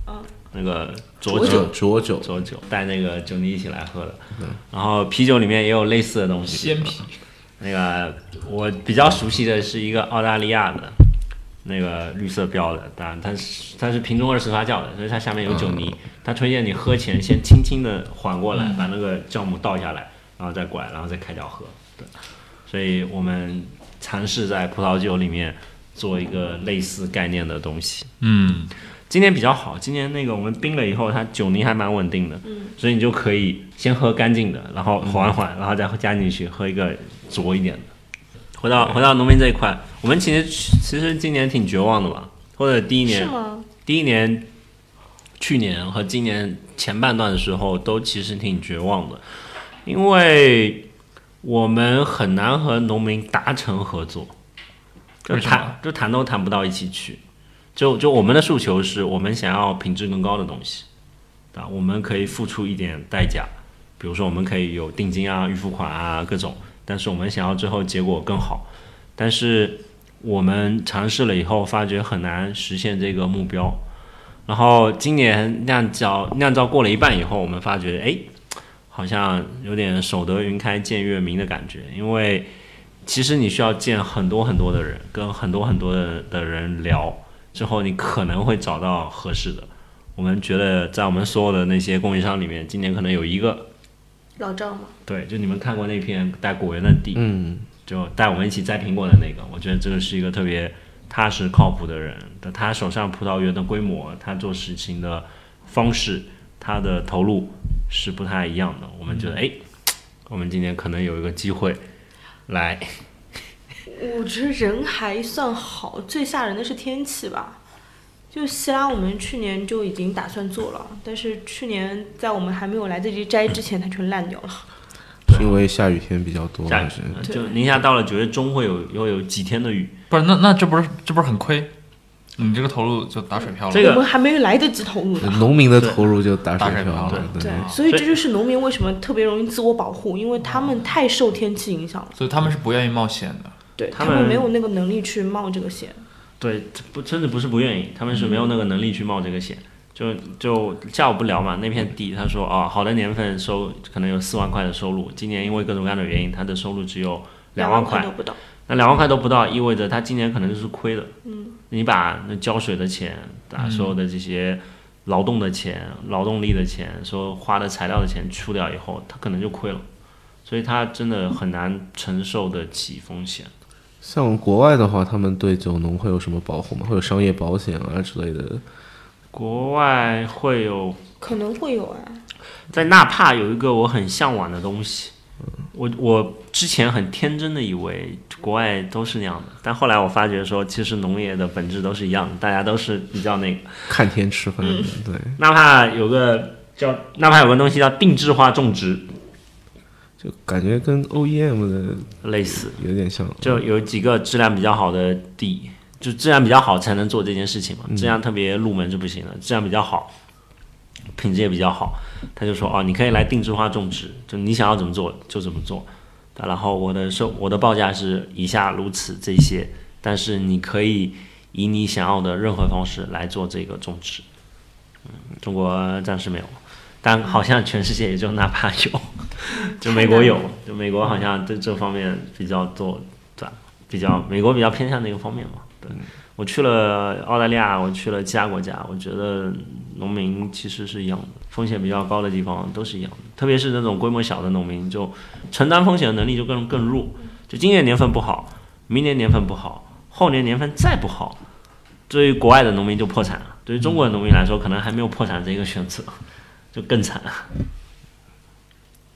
嗯
那个浊
浊
酒
酒浊酒？
浊酒带那个酒泥一起来喝的。然后啤酒里面也有类似的东西。
鲜啤，
那个我比较熟悉的是一个澳大利亚的，那个绿色标的，当然它是它是瓶中二次发酵的，所以它下面有酒泥。它推荐你喝前先轻轻的缓过来，把那个酵母倒下来，然后再过来，然后再开掉喝。对，所以我们尝试在葡萄酒里面做一个类似概念的东西。
嗯，
今年比较好，今年那个我们冰了以后，它酒泥还蛮稳定的，
嗯
所以你就可以先喝干净的，然后缓缓，然后再加进去喝一个浊一点的。回到回到农民这一块，我们其实其实今年挺绝望的吧，或者第一年
是吗？
第一年、去年和今年前半段的时候都其实挺绝望的，因为我们很难和农民达成合作，就谈就谈都谈不到一起去。就就我们的诉求是我们想要品质更高的东西，啊，我们可以付出一点代价，比如说我们可以有定金啊、预付款啊各种，但是我们想要最后结果更好，但是我们尝试了以后发觉很难实现这个目标。然后今年酿造酿造过了一半以后，我们发觉，哎，好像有点守得云开见月明的感觉，因为其实你需要见很多很多的人，跟很多很多的的人聊之后，你可能会找到合适的。我们觉得在我们所有的那些供应商里面，今年可能有一个，
老赵吗？
对，就你们看过那片带果园的地，
嗯，
就带我们一起摘苹果的那个，我觉得这个是一个特别踏实靠谱的人。的他手上葡萄园的规模，他做事情的方式，他的投入是不太一样的。我们觉得，哎，我们今年可能有一个机会来，
我觉得人还算好，最吓人的是天气吧。就希拉，我们去年就已经打算做了，但是去年在我们还没有来得及摘之前，它全烂掉了。
是因为下雨天比较多，
就宁夏到了九月中会有又有几天的雨，
不是，那那这不是这不是很亏？你这个投入就打水漂了。
这个
我们还没有来得及投入呢。
农民的投入就打
打水漂
了，
对
对，
所以这就是农民为什么特别容易自我保护，因为他们太受天气影响了，
所以他们是不愿意冒险的。
对
他们
他们没有那个能力去冒这个险。
对，不，甚至不是不愿意，他们是没有那个能力去冒这个险。就就下午不聊嘛，那片地，他说啊，好的年份收可能有四万块的收入，今年因为各种各样的原因，他的收入只有两万块
都，不到，
那两万块都不到，意味着他今年可能就是亏的。嗯，你把那浇水的钱，把，所有的这些劳动的钱、劳动力的钱，说花的材料的钱出掉以后，他可能就亏了，所以他真的很难承受得起风险。
像国外的话，他们对酒农会有什么保护吗？会有商业保险啊之类的？
国外会有
可能会有啊。
在纳帕有一个我很向往的东西，我我之前很天真的以为国外都是那样的，但后来我发觉说，其实农业的本质都是一样的，大家都是比较那个。
看天吃饭的，对，
哪怕有个叫哪怕有个东西叫定制化种植，
就感觉跟 OEM 的
类似，
有点像。
就有几个质量比较好的地，就质量比较好才能做这件事情嘛，质量特别入门就不行了，质量比较好，品质也比较好，他就说哦，你可以来定制化种植，就你想要怎么做就怎么做，然后我的收我的报价是以下如此这些，但是你可以以你想要的任何方式来做这个种植，嗯，中国暂时没有。但好像全世界也就哪怕有，就美国有，就美国好像对这方面比较做，对吧，比较美国比较偏向那个方面嘛。对，我去了澳大利亚，我去了其他国家，我觉得农民其实是一样的，风险比较高的地方都是一样的，特别是那种规模小的农民，就承担风险的能力就更更弱。就今年年份不好，明年年份不好，后年年份再不好，对于国外的农民就破产了，对于中国的农民来说，可能还没有破产这个选择。就更惨。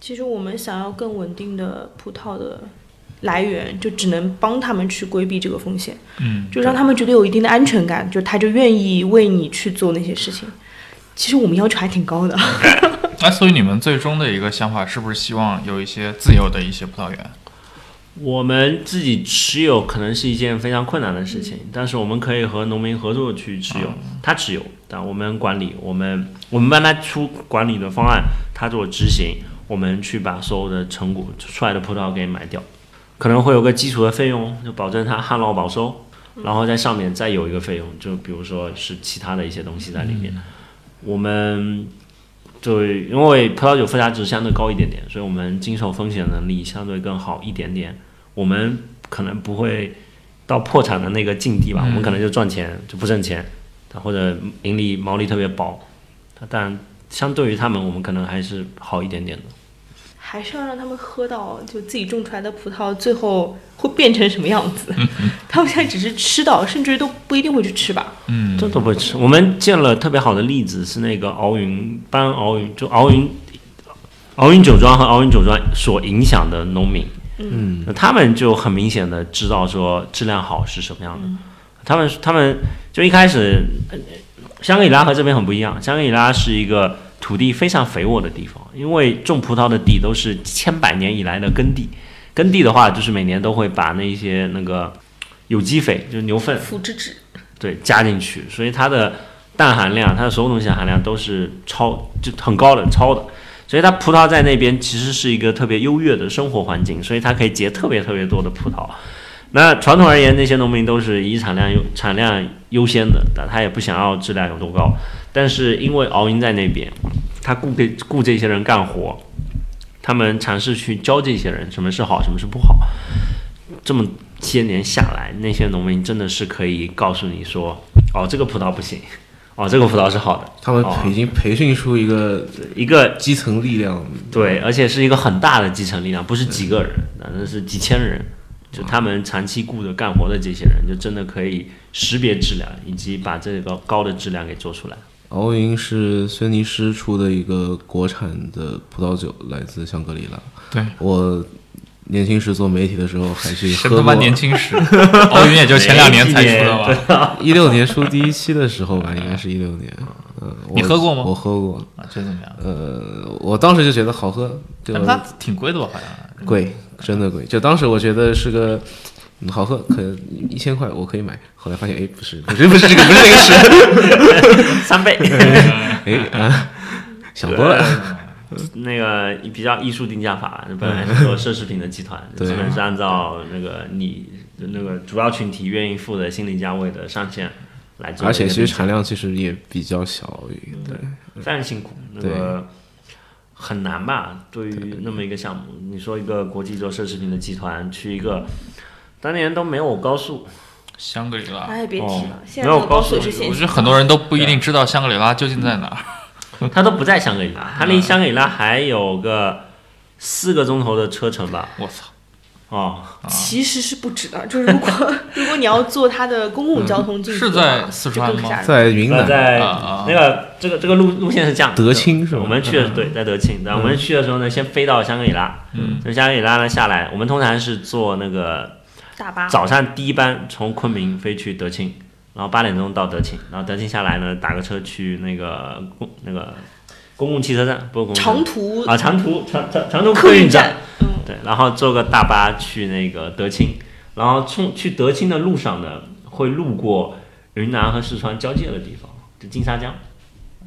其实我们想要更稳定的葡萄的来源，就只能帮他们去规避这个风险，
嗯，
就让他们觉得有一定的安全感，就他就愿意为你去做那些事情。其实我们要求还挺高的。
哎所以你们最终的一个想法是不是希望有一些自由的一些葡萄园？
我们自己持有可能是一件非常困难的事情，但是我们可以和农民合作去持有，他持有，但我们管理，我们我们帮他出管理的方案，他做执行，我们去把所有的成果出来的葡萄给买掉，可能会有个基础的费用，就保证它旱涝保收，然后在上面再有一个费用，就比如说是其他的一些东西在里面，我们。对，因为葡萄酒附加值相对高一点点，所以我们经受风险能力相对更好一点点。我们可能不会到破产的那个境地吧，我们可能就赚钱就不挣钱，或者盈利毛利特别薄。但相对于他们，我们可能还是好一点点的。
还是要让他们喝到，就自己种出来的葡萄最后会变成什么样子。他们现在只是吃到，甚至于都不一定会去吃吧。
嗯，
这都不会吃。我们见了特别好的例子是那个敖云班敖云，就敖云敖云酒庄和敖云酒庄所影响的农民。
嗯，
他们就很明显的知道说质量好是什么样的。他们他们就一开始，香格里拉和这边很不一样。香格里拉是一个土地非常肥沃的地方，因为种葡萄的地都是千百年以来的耕地。耕地的话，就是每年都会把那些那个有机肥，就是牛粪，
腐殖质，
对，加进去，所以它的氮含量，它的所有东西的含量都是超就很高的，超的。所以它葡萄在那边其实是一个特别优越的生活环境，所以它可以结特别特别多的葡萄。那传统而言，那些农民都是以产量优产量优先的，但他也不想要质量有多高。但是因为敖云在那边，他雇给雇这些人干活，他们尝试去教这些人什么是好，什么是不好。这么些年下来，那些农民真的是可以告诉你说，哦，这个葡萄不行，哦，这个葡萄是好的。
他们
哦
已经培训出一个
一个
基层力量，
对，而且是一个很大的基层力量，不是几个人，那是几千人。就他们长期雇着干活的这些人，就真的可以识别质量，以及把这个高的质量给做出来。
敖云是轩尼诗出的一个国产的葡萄酒，来自香格里拉。
对，
我年轻时做媒体的时候还去
什么他妈
喝过。
年轻时，奥运也就前两年才出的吧？
一六年出第一期的时候吧，应该是一六年。嗯，我
你喝过吗
我喝过。
啊，这怎么样？
呃，我当时就觉得好喝，就
但它挺贵的吧？好像
贵，真的贵。就当时我觉得是个嗯好喝，可一千块我可以买。后来发现，哎，不是，不是，不是这个，不是这个事。
三倍。
哎 啊，想多了。
那个比较艺术定价法，本来是做奢侈品的集团，基本是按照那个你那个主要群体愿意付的心理价位的上限来做。
而且其实产量其实也比较小，对，
非常辛苦，那个很难吧？对于那么一个项目，你说一个国际做奢侈品的集团去一个，当年都没有高速，
香格里拉，
哎，别提
哦。
了，现在没有高速。
我觉得很多人都不一定知道香格里拉究竟在哪儿。
它都不在香格里拉，它离香格里拉还有个四个钟头的车程吧？
我操！
哦，
其实是不止的，就是如果 如果你要坐它的公共交通进去
是，在四川吗？
在云南。
在那个这个这个路路线是这样，
德清是吧？
我们去的对，在德清。然后我们去的时候呢，先飞到香格里拉，嗯，从香格里拉呢下来，我们通常是坐那个
大巴
早上第一班从昆明飞去德清，然后八点钟到德清，然后德清下来呢，打个车去那个公那个公共汽车站，不是公共汽车
长途。
啊长途长长长途
客运
站。对，然后坐个大巴去那个德清，然后从去德清的路上呢，会路过云南和四川交界的地方，就金沙江，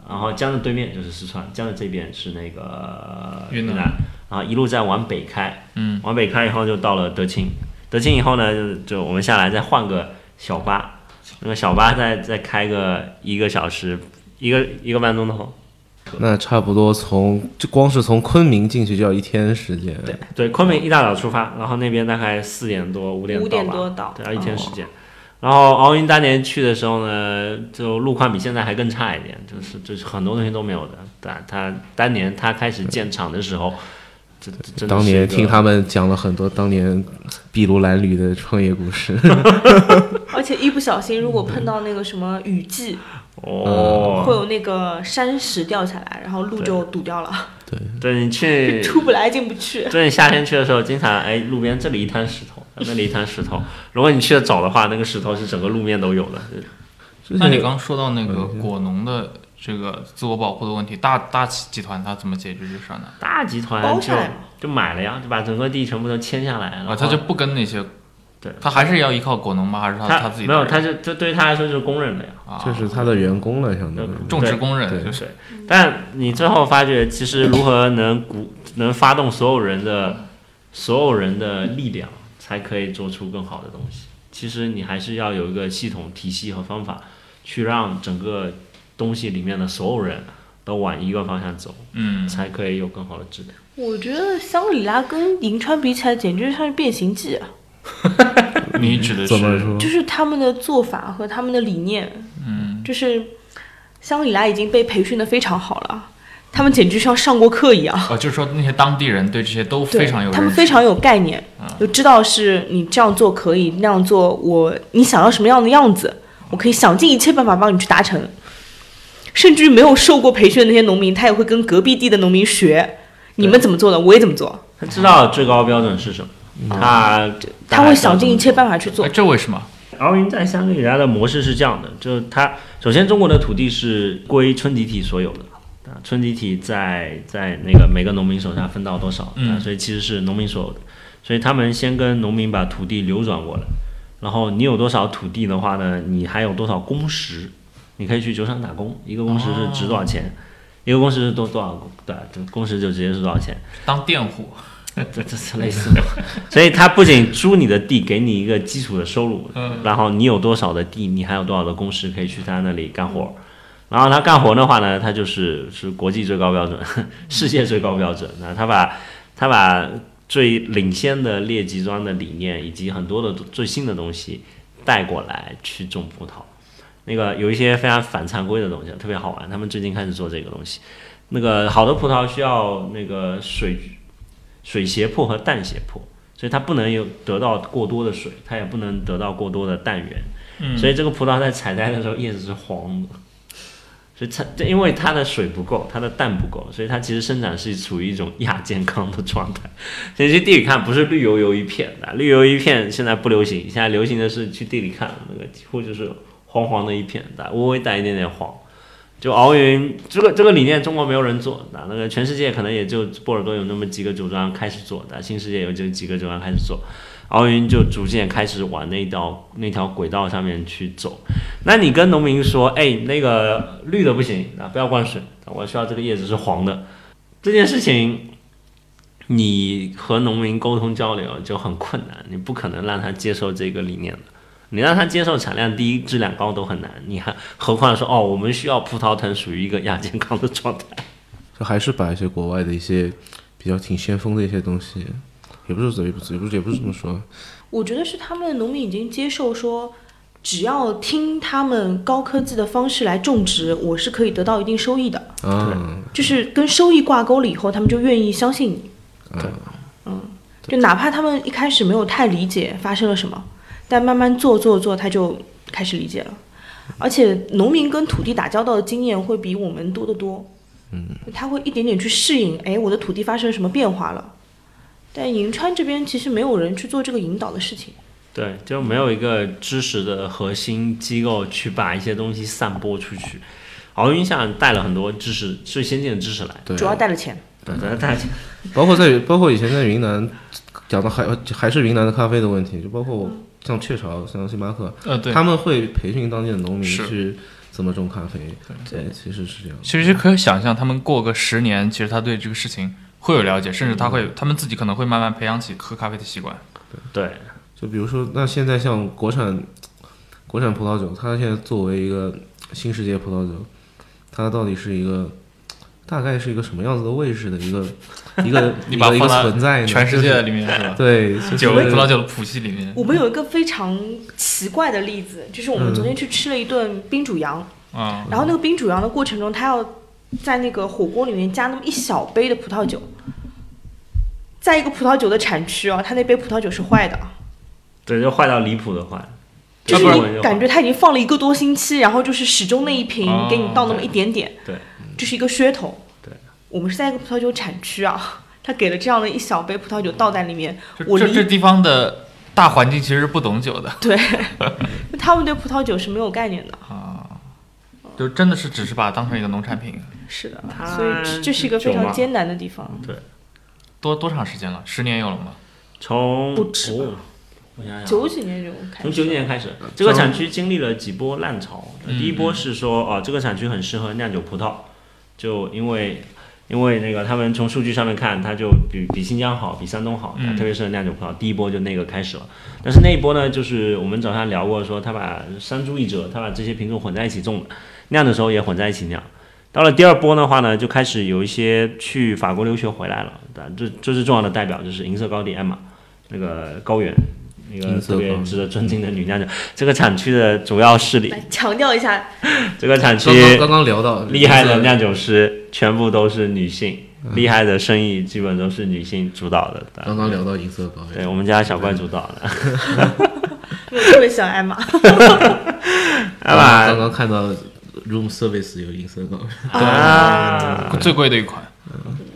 然后江的对面就是四川，江的这边是那个
云南。
云南，然后一路再往北开，
嗯，
往北开以后就到了德清，德清以后呢，就就我们下来再换个小巴，那个小巴再再开个一个小时，一个一个半钟头，
那差不多从就光是从昆明进去就要一天时间。
对对，昆明一大早出发，然后那边大概四点多五点
多到，
对，要一天时
哦
间。然后奥运当年去的时候呢，就路况比现在还更差一点，就是就是很多东西都没有的。对，他当年他开始建厂的时候，这
当年听他们讲了很多当年筚路蓝缕的创业故事。
而且一不小心，如果碰到那个什么雨季，哦会
哦，
有那个山石掉下来，然后路就堵掉了，
对你去，
出不来进不去。
对你夏天去的时候，经常哎路边这里一滩石头，那里一滩石头。如果你去的早的话，那个石头是整个路面都有的。
那你刚说到那个果农的这个自我保护的问题，大大集团它怎么解决这事儿呢？
大集团就就买了呀，就把整个地全部都签下来，了
啊，他就不跟那些，
对
他还是要依靠果农吗？还是他
他没有，
自己没有
他就就对于他来说就是工人了呀。
啊，
就是他的员工了，相当于
种植工人就是
但你最后发觉，其实如何能鼓能发动所有人的所有人的力量，才可以做出更好的东西。其实你还是要有一个系统体系和方法，去让整个东西里面的所有人都往一个方向走，
嗯，
才可以有更好的质量。
我觉得香格里拉跟银川比起来，简直像是变形记啊！
你指的是
就？是他们的做法和他们的理念，
嗯，
就是香格里拉已经被培训的非常好了，他们简直像上过课一样。
哦，就是说那些当地人对这些都非常有，
他们非常有概念，
嗯
就知道是你这样做可以，那样做我你想要什么样的样子，我可以想尽一切办法帮你去达成。甚至于没有受过培训的那些农民，他也会跟隔壁地的农民学，你们怎么做的，我也怎么做。
他知道最高标准是什么，他
他会想尽一切办法去做。
哎，。这为什么？
奥运在香格里拉的模式是这样的，就是它首先中国的土地是归村集体所有的，啊，村集体在在那个每个农民手上分到多少，
嗯。
啊，所以其实是农民所有的，所以他们先跟农民把土地流转过来，然后你有多少土地的话呢，你还有多少工时，你可以去酒厂打工，一个工时是值多少钱，一个工时是多多少，对，这工时就直接是多少钱。
当佃户，
这这是类似的，所以他不仅租你的地，给你一个基础的收入，
嗯
然后你有多少的地，你还有多少的工时可以去他那里干活，然后他干活的话呢，他就是是国际最高标准，世界最高标准。那他把他把最领先的列级装的理念以及很多的最新的东西带过来去种葡萄。那个有一些非常反常规的东西，特别好玩。他们最近开始做这个东西。那个好的葡萄需要那个水水胁迫和氮胁迫，所以它不能有得到过多的水，它也不能得到过多的氮源。
嗯
所以这个葡萄在采摘的时候叶子是黄的，所以它这因为它的水不够，它的氮不够，所以它其实生长是处于一种亚健康的状态。所以去地里看不是绿油油一片的，绿油一片现在不流行，现在流行的是去地里看那个几乎就是黄黄的一片带，微微带一点点黄。就熬匀这个这个理念，中国没有人做，那那个全世界可能也就波尔多有那么几个酒庄开始做，的新世界有这几个酒庄开始做。奥运就逐渐开始往那条那条轨道上面去走。那你跟农民说，哎，那个绿的不行啊，不要灌水，我需要这个叶子是黄的。这件事情，你和农民沟通交流就很困难，你不可能让他接受这个理念的。你让他接受产量低、质量高都很难，你还何况说哦，我们需要葡萄藤属于一个亚健康的状态。
就还是把一些国外的一些比较挺先锋的一些东西，也不是也不是也不是也不是这么说，
我觉得是他们农民已经接受说，只要听他们高科技的方式来种植，我是可以得到一定收益的。
嗯，
就是跟收益挂钩了以后，他们就愿意相信你。对嗯，就哪怕他们一开始没有太理解发生了什么，但慢慢做做做，他就开始理解了。而且农民跟土地打交道的经验会比我们多得多。嗯，他会一点点去适应，哎，我的土地发生了什么变化了？但银川这边其实没有人去做这个引导的事情。
对，就没有一个知识的核心机构去把一些东西散播出去。敖云像带了很多知识，最先进的知识来，
对，
主要带了钱。
对，主要带钱
包括在包括以前在云南讲的还还是云南的咖啡的问题，就包括我像雀巢、像星巴克，
呃，对，
他们会培训当地的农民去怎么种咖啡，对，其实是这样。
其实可以想象，他们过个十年，其实他对这个事情会有了解，甚至他会，他们自己可能会慢慢培养起喝咖啡的习惯。
对，
就比如说，那现在像国产国产葡萄酒，它现在作为一个新世界葡萄酒，它到底是一个大概是一个什么样子的位置的一个 一个
你
一个存在呢？
全世界里面是吧？
对，就是
酒葡萄酒的谱系里面。
我们有一个非常奇怪的例子，就是我们昨天去吃了一顿冰煮羊，
啊，
然后那个冰煮羊的过程中，他要在那个火锅里面加那么一小杯的葡萄酒，在一个葡萄酒的产区哦，他那杯葡萄酒是坏的，
对，就坏到离谱的坏，
就是你感觉他已经放了一个多星期，然后就是始终那一瓶
哦
给你倒那么一点点，
对，
就是一个噱头。
对，
我们是在一个葡萄酒产区啊，他给了这样的一小杯葡萄酒倒在里面，
这
我理
这这地方的大环境其实是不懂酒的
对，他们对葡萄酒是没有概念的。
啊，就真的是只是把它当成一个农产品。
是的
它，
所以这这是一个非常艰难的地方。
对多多长时间了？十年有了吗？
从
不止
哦我想
九几年就开始，
从九几年开始，这个产区经历了几波浪潮。
嗯
第一波是说，哦，这个产区很适合酿酒葡萄，就因为因为那个他们从数据上面看，它就比比新疆好，比山东好，
嗯
特别适合酿酒葡萄。第一波就那个开始了，但是那一波呢，就是我们早上聊过，说他把山猪一折，他把这些品种混在一起种的，酿的时候也混在一起酿。到了第二波的话呢，就开始有一些去法国留学回来了，这这是重要的代表，就是银色高地艾玛那个高原。那个特别值得尊敬的女酿酒，这个产区的主要势力，
来强调一下，
这个产区
刚刚刚刚聊到
厉害的酿酒师全部都是女性，厉害的生意基本都是女性主导的。
刚刚聊到银色高原，
对我们家小怪主导的，
我特别喜欢艾玛。
艾
刚
玛
刚看到 room service 有银色高原，
啊，
最贵的一款。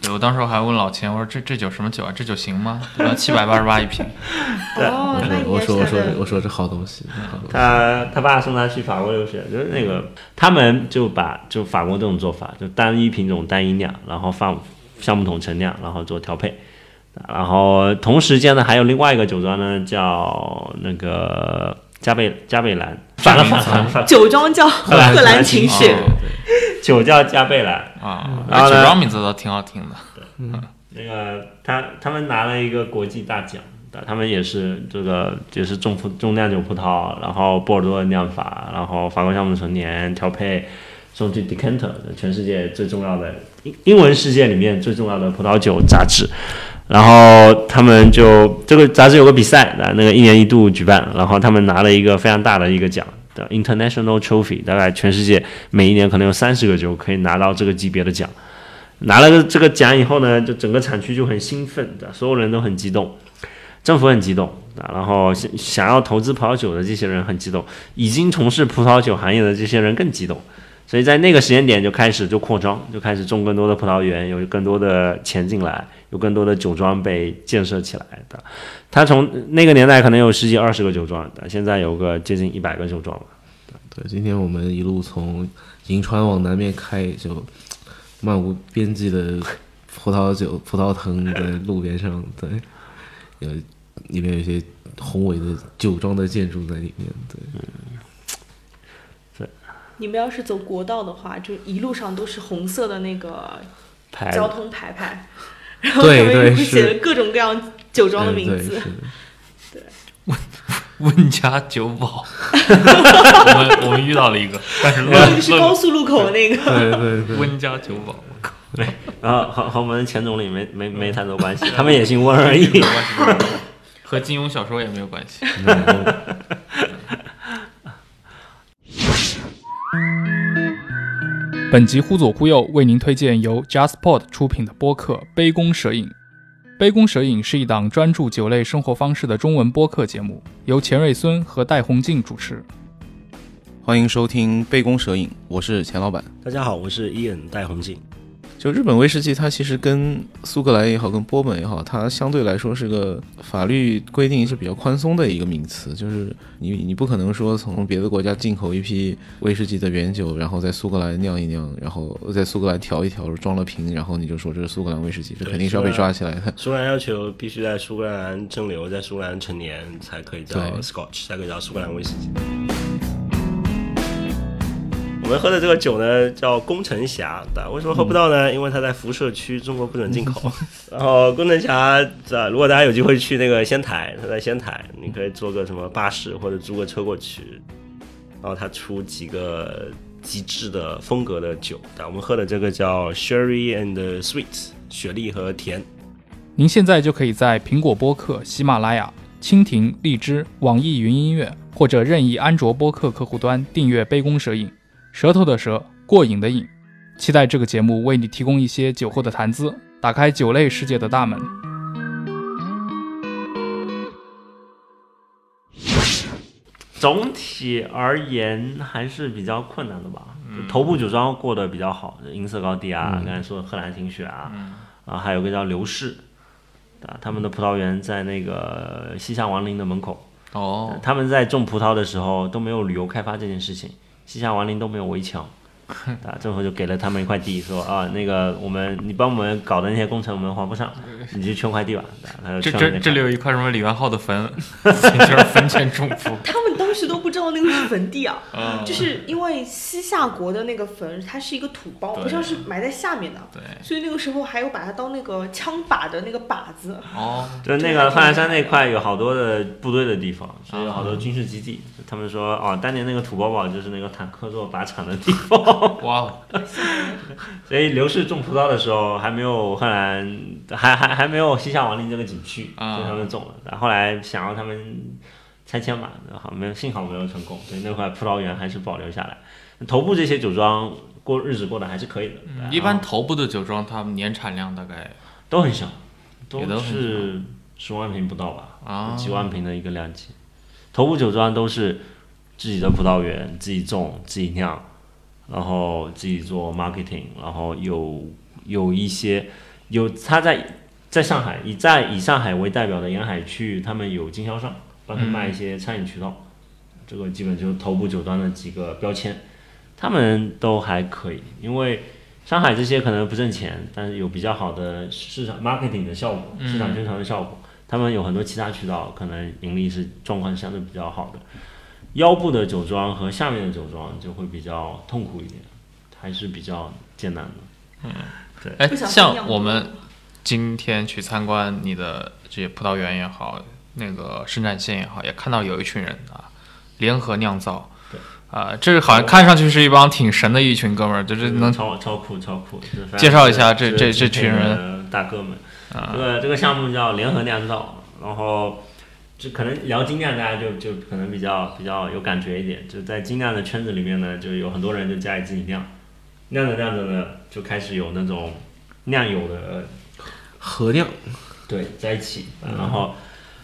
对我当时还问老钱，我说这这酒什么酒啊？这酒行吗？对吧？七百八十八一瓶。
哦，
我说我说我说这好东西，好东西
他他爸送他去法国留学，就是那个他们就把就法国这种做法，就单一品种单一酿，然后放橡木桶陈酿，然后做调配。然后同时间呢，还有另外一个酒庄呢，叫那个加贝加贝兰，反了反了反了，
酒庄叫 荷
兰
兰琴
琴
雪，
酒叫加贝兰。
啊，
然后
酒庄名字倒挺好听的。
那个他他们拿了一个国际大奖，他们也是这个也是种葡种酿酒葡萄，然后波尔多的酿法，然后法国橡木陈年调配，送去 Decanter 全世界最重要的英英文世界里面最重要的葡萄酒杂志。然后他们就这个杂志有个比赛，啊那个一年一度举办，然后他们拿了一个非常大的一个奖的 International Trophy，大概全世界每一年可能有三十个酒可以拿到这个级别的奖。拿了这个奖以后呢，就整个产区就很兴奋的，所有人都很激动，政府很激动啊，然后想想要投资葡萄酒的这些人很激动，已经从事葡萄酒行业的这些人更激动，所以在那个时间点就开始就扩张，就开始种更多的葡萄园，有更多的钱进来，有更多的酒庄被建设起来的。它从那个年代可能有十几二十个酒庄，现在有个接近一百个酒庄了。
对，今天我们一路从银川往南面开，就漫无边际的葡萄酒、葡萄藤在路边上，对，有里面有一些宏伟的酒庄的建筑在里面。对，
你们要是走国道的话，就一路上都是红色的那个
牌
交通牌牌，然后上
对对
面会写
是
了各种各样酒庄的名字。
嗯 对是的
温家酒保，我们我们遇到了一个，但是
那是高速路口那个，
对对对，
温家酒保，我靠，
然后和和我们前总理没没没太多关系，他们也姓温而已。
和金庸小说也没有关系。
本集忽左忽右为您推荐由 JustPod 出品的播客《杯弓蛇影》。《杯弓蛇影》是一档专注酒类生活方式的中文播客节目，由钱瑞孙和戴宏静主持。
欢迎收听《杯弓蛇影》，我是钱老板。
大家好，我是伊恩戴宏静。
就日本威士忌，它其实跟苏格兰也好，跟波本也好，它相对来说是个法律规定是比较宽松的一个名词。就是你你不可能说从别的国家进口一批威士忌的原酒，然后在苏格兰酿一酿，然后在苏格兰调一调，装了瓶，然后你就说这是苏格兰威士忌，这肯定是要被抓起来的。
苏格兰要求必须在苏格兰蒸馏，在苏格兰成年才可以叫
对
Scotch，才可以叫苏格兰威士忌。我们喝的这个酒呢叫工程侠，对吧为什么喝不到呢？因为它在辐射区，中国不准进口。然后工程侠，这如果大家有机会去那个仙台，它在仙台，你可以坐个什么巴士或者租个车过去，然后它出几个极致的风格的酒，对我们喝的这个叫 Sherry and Sweet，雪莉和甜。
您现在就可以在苹果播客、喜马拉雅、蜻蜓、荔枝、网易云音乐或者任意安卓播客客户端订阅《杯弓蛇影》，舌头的舌，过瘾的瘾。期待这个节目为你提供一些酒后的谈资，打开酒类世界的大门。
总体而言还是比较困难的吧。就头部酒庄过得比较好，银色高地啊，刚才说的贺兰新雪啊，啊，还有个叫刘氏，啊，他们的葡萄园在那个西夏王陵的门口。
哦，
他们在种葡萄的时候都没有旅游开发这件事情，西夏王陵都没有围墙。啊，政府就给了他们一块地，说啊，那个我们你帮我们搞的那些工程我们还不上，你就圈块地吧。啊
这这这里有一块什么李元昊的坟，就是坟前种 树。
他们当时都不知道那个是坟地啊，
嗯
就是因为西夏国的那个坟，它是一个土包，
对
不像是埋在下面的，
对，
所以那个时候还有把它当那个枪靶的那个靶子。
哦，
就那个贺兰山那块有好多的部队的地方，所以有好多军事基地。他们说哦，当年那个土包堡就是那个坦克做靶场的地方。
哇哦，
所以刘氏种葡萄的时候还没有荷兰，还还还没有西夏王陵这个景区，
啊
所以他们种了。然后后来想要他们拆迁嘛，然后没有，幸好没有成功，所以那块葡萄园还是保留下来。头部这些酒庄过日子过得还是可以的，嗯
一般头部的酒庄，它们年产量大概
都很小，都是十万瓶不到吧，
啊
几万瓶的一个量级。头部酒庄都是自己的葡萄园，自己种，自己酿，然后自己做 marketing，然后有有一些有他在在上海以在以上海为代表的沿海区域，他们有经销商帮他卖一些餐饮渠道，这个基本就是头部酒庄的几个标签，他们都还可以，因为。上海这些可能不挣钱，但是有比较好的市场 marketing 的效果，市场宣传的效果。他们有很多其他渠道，可能盈利是状况相对比较好的。腰部的酒庄和下面的酒庄就会比较痛苦一点，还是比较艰难的。
嗯，对。哎
像我们今天去参观你的这些葡萄园也好，那个生产线也好，也看到有一群人啊，联合酿造。
对
啊、这好像看上去是一帮挺神的一群哥们儿，就是能
超超酷超酷。
介绍一下这这这群人
大哥们。这个这个项目叫联合酿造，然后就可能聊精酿，大家就就可能比较比较有感觉一点。就在精酿的圈子里面呢，就有很多人就家里自己酿，酿着酿着呢，就开始有那种酿友的
合酿，
对，在一起，然后，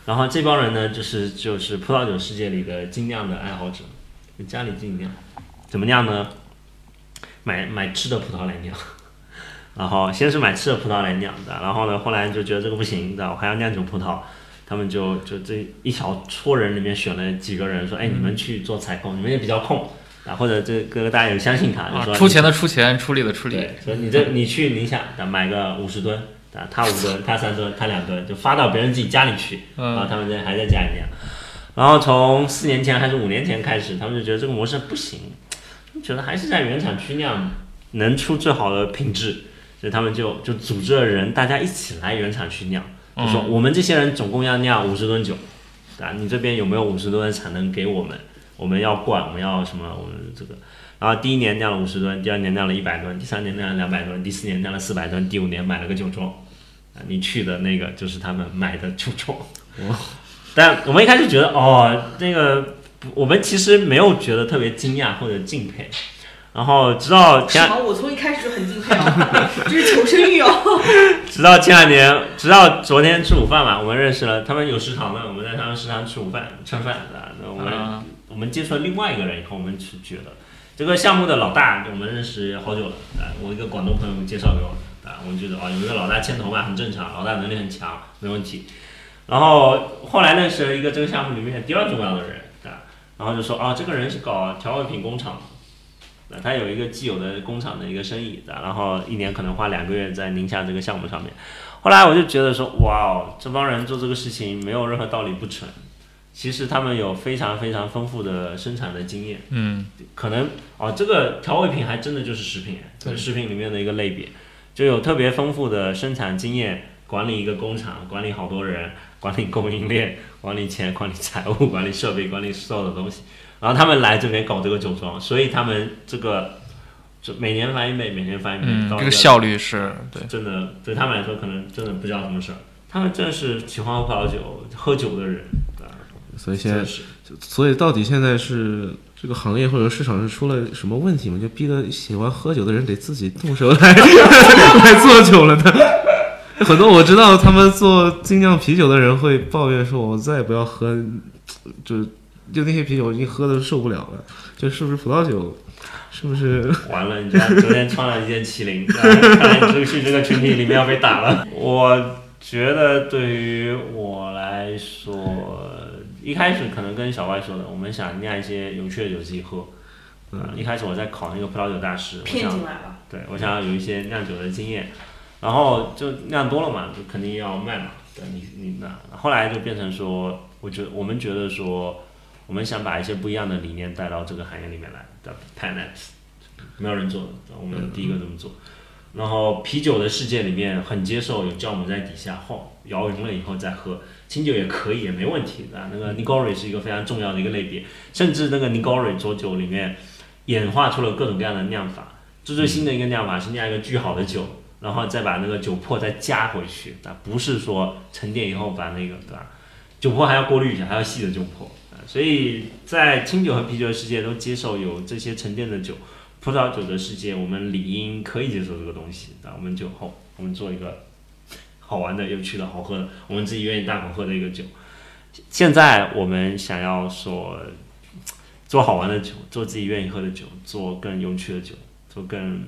然后这帮人呢，就是就是葡萄酒世界里的精酿的爱好者，就家里自己酿，怎么酿呢？买买吃的葡萄来酿，然后先是买吃的葡萄来酿的，然后呢，后来就觉得这个不行，的，我还要酿酒葡萄，他们就就这一小撮人里面选了几个人，说，哎，你们去做采购，你们也比较空，啊，或者这个大家也相信他，就
啊
说
出钱的出钱，出力的出力。
对，说你这你去宁夏买个五十吨，啊，他五吨，他三吨，他两吨，就发到别人自己家里去，然后他们在还在家里酿。然后从四年前还是五年前开始，他们就觉得这个模式不行，觉得还是在原厂区酿能出最好的品质，所以他们就就组织了人，大家一起来原厂区酿，就说我们这些人总共要酿五十吨酒，啊，你这边有没有五十吨的产能给我们？我们要灌，我们要什么？我们这个。然后第一年酿了五十吨，第二年酿了一百吨，第三年酿了两百吨，第四年酿了四百吨，第五年买了个酒庄，啊，你去的那个就是他们买的酒庄。但我们一开始觉得，哦，那个我们其实没有觉得特别惊讶或者敬佩。然后直到前，
我从一开始就很敬佩哦，这是求生欲哦。
直到前两年，直到昨天吃午饭嘛，我们认识了，他们有食堂的，我们在他们食堂吃午饭吃饭啊。那我们我们接触了另外一个人以后，我们是觉得。这个项目的老大，我们认识好久了啊！我一个广东朋友介绍给我的啊，我们觉得哦，有一个老大牵头嘛，很正常，老大能力很强，没问题。然后后来认识了一个这个项目里面第二重要的人啊，然后就说啊，这个人是搞调味品工厂的，他有一个既有的工厂的一个生意的，然后一年可能花两个月在宁夏这个项目上面。后来我就觉得说，哇哦，这帮人做这个事情没有任何道理不成。其实他们有非常非常丰富的生产的经验，
嗯，
可能哦，这个调味品还真的就是食品，是食品里面的一个类别，就有特别丰富的生产经验，管理一个工厂，管理好多人，管理供应链，管理钱，管理财务，管理设备，管理所有的东西。然后他们来这边搞这个酒庄，所以他们这个就每年翻一倍，每年翻一倍，
嗯，这个效率是对，
真的对他们来说可能真的不知道什么事儿，他们真的是喜欢喝葡萄酒、喝酒的人。
所以现在，所以到底现在是这个行业或者市场是出了什么问题吗？就逼得喜欢喝酒的人得自己动手来 来做酒了呢？很多我知道他们做精酿啤酒的人会抱怨说：“我再也不要喝，就就那些啤酒我已经喝的受不了了。”就是不是葡萄酒？是不是？
完了，你知道昨天穿了一件麒麟，看来你去这个群体里面要被打了。我觉得对于我来说。一开始可能跟小外说的，我们想酿一些有趣的酒自己喝。嗯，一开始我在考那个葡萄酒大师，
骗进来了。
对，我想要有一些酿酒的经验，然后就酿多了嘛，就肯定要卖嘛。对，你你那后来就变成说，我觉我们觉得说，我们想把一些不一样的理念带到这个行业里面来。叫 p a n e t 没有人做的，我们第一个这么做。然后啤酒的世界里面很接受有酵母在底下晃，摇匀了以后再喝。清酒也可以，也没问题的。那个 Nigori 是一个非常重要的一个类别，甚至那个 Nigori 浊酒里面演化出了各种各样的酿法。最最新的一个酿法是酿一个巨好的酒，然后再把那个酒粕再加回去，啊，不是说沉淀以后把那个对吧？酒粕还要过滤一下，还要细的酒粕。所以在清酒和啤酒的世界都接受有这些沉淀的酒，葡萄酒的世界我们理应可以接受这个东西。那，我们就好我们做一个。好玩的、有趣的、好喝的，我们自己愿意大口喝的一个酒。现在我们想要说做好玩的酒，做自己愿意喝的酒，做更有趣的酒，做更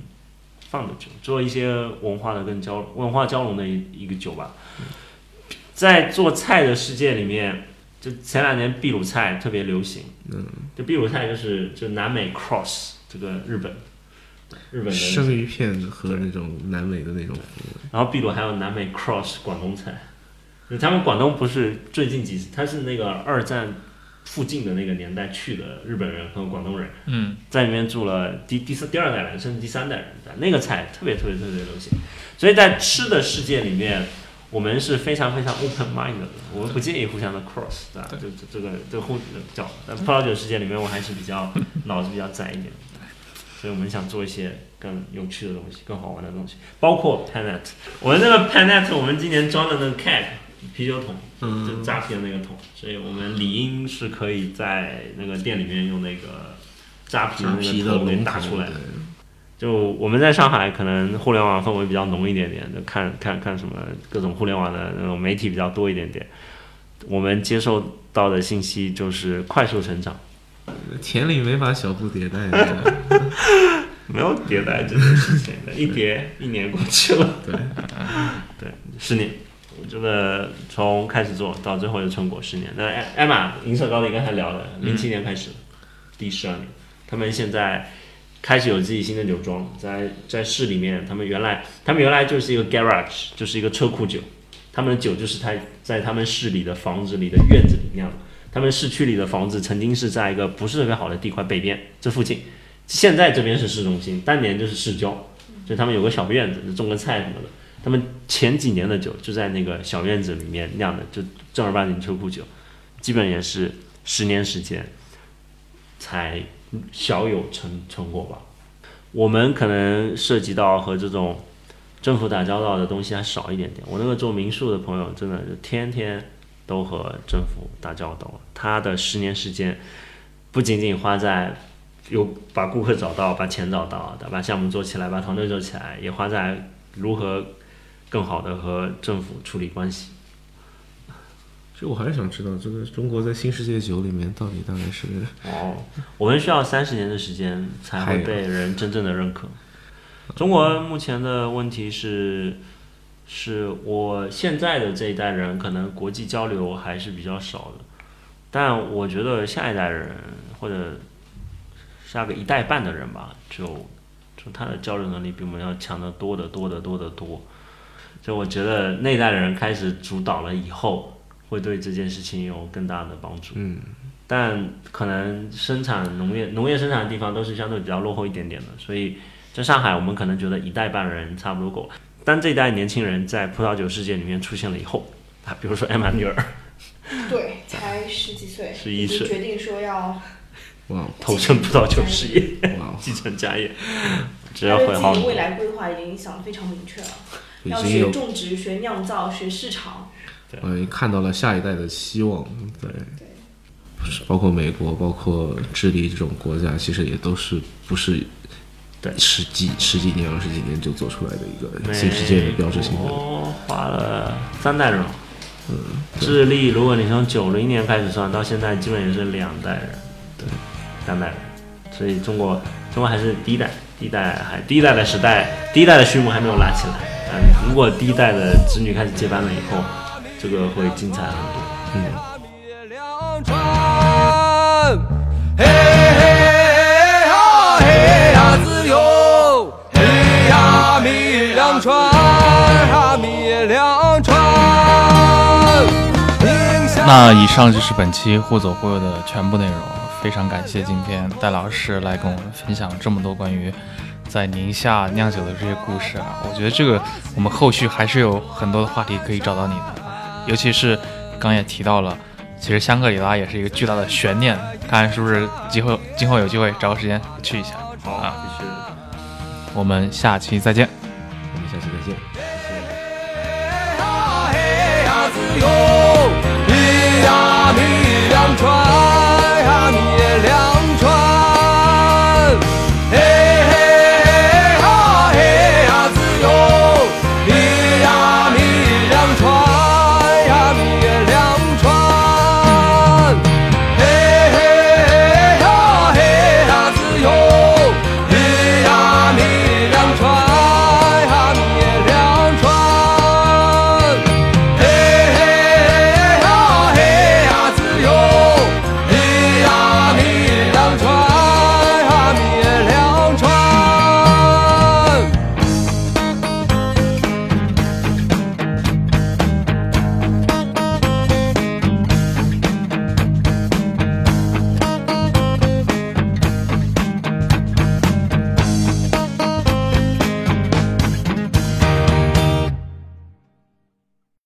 放的酒，做一些文化的更交文化交融的一一个酒吧。在做菜的世界里面，就前两年秘鲁菜特别流行。嗯，就秘鲁菜就是就南美 cross 这个日本。日本的
生鱼片和那种南美的那种，
然后秘鲁还有南美 cross 广东菜，他们广东不是最近几次，他是那个二战附近的那个年代去的日本人和广东人，
嗯，
在里面住了第第四第二代人甚至第三代人，那个菜特别特别特别流行，所以在吃的世界里面，我们是非常非常 open mind 的，我们不介意互相的 cross，对吧？就这个这个互叫，但葡萄酒世界里面我还是比较脑子比较窄一点。所以我们想做一些更有趣的东西，更好玩的东西，包括 Panet。我们那个 Panet，我们今年装的那个 Keg 啤酒桶，就扎啤的那个桶，所以我们理应是可以在那个店里面用那个扎啤的那个桶给打出来。就我们在上海，可能互联网氛围比较浓一点点，就看看看什么各种互联网的那种媒体比较多一点点。我们接受到的信息就是快速成长。
田里没法小步迭代，
没有迭代这件事情的，一叠一年过去了，
对，
对，十年，我觉得从开始做到最后的成果十年。那艾艾玛银色高地刚才聊了，零七年开始，第十二年，他们现在开始有自己新的酒庄，在在市里面，他们原来他们原来就是一个 garage，就是一个车库酒，他们的酒就是他在他们市里的房子里的院子里酿的。他们市区里的房子曾经是在一个不是特别好的地块北边这附近，现在这边是市中心，当年就是市郊，就他们有个小院子，就种个菜什么的。他们前几年的酒就在那个小院子里面酿的，就正儿八经车库酒，基本也是十年时间才小有成成果吧。我们可能涉及到和这种政府打交道的东西还少一点点。我那个做民宿的朋友，真的就天天都和政府打交道。他的十年时间，不仅仅花在有把顾客找到、把钱找到、把项目做起来、把团队做起来，也花在如何更好的和政府处理关系。
其实我还是想知道，这个中国在新世界酒里面到底大概是
哦，我们需要三十年的时间才会被人真正的认可。中国目前的问题是，是我现在的这一代人可能国际交流还是比较少的，但我觉得下一代人或者下个一代半的人吧，就就他的交流能力比我们要强得多得多得多得多。就我觉得那一代的人开始主导了以后，会对这件事情有更大的帮助。
嗯，
但可能生产农业农业生产的地方都是相对比较落后一点点的，所以在上海我们可能觉得一代半人差不多够了。当这一代年轻人在葡萄酒世界里面出现了以后，啊，比如说艾玛女儿
对，才十几岁，
十一岁
已经决定说要
哇
投身葡萄酒事业，
哇，
继承家业，只要会好
自己未来规划已经想的非常明确了，要学
已经有
种植、学酿造、学市场。
对看到了下一代的希望，对
对，
不是包括美国、包括智利这种国家，其实也都是不是
对
十几十几年、二十几年就做出来的一个新世界的标志性的。
我花了三代人了。嗯，智利，如果你从九零年开始算，到现在基本也是两代人，对，三代人。所以中国，中国还是第一代，第一代还第一代的时代，第一代的序幕还没有拉起来。嗯，如果第一代的子女开始接班了以后，这个会精彩很多。嗯。
那以上就是本期互走忽悠的全部内容，非常感谢今天戴老师来跟我们分享这么多关于在宁夏酿酒的这些故事啊！我觉得这个我们后续还是有很多的话题可以找到你的，尤其是刚也提到了，其实香格里拉也是一个巨大的悬念，看是不是今后今后有机会找个时间去一下。
好，
啊，
必须的。
我们下期再见。
我们下期再见。
嘿呀自由，嘿呀米两船。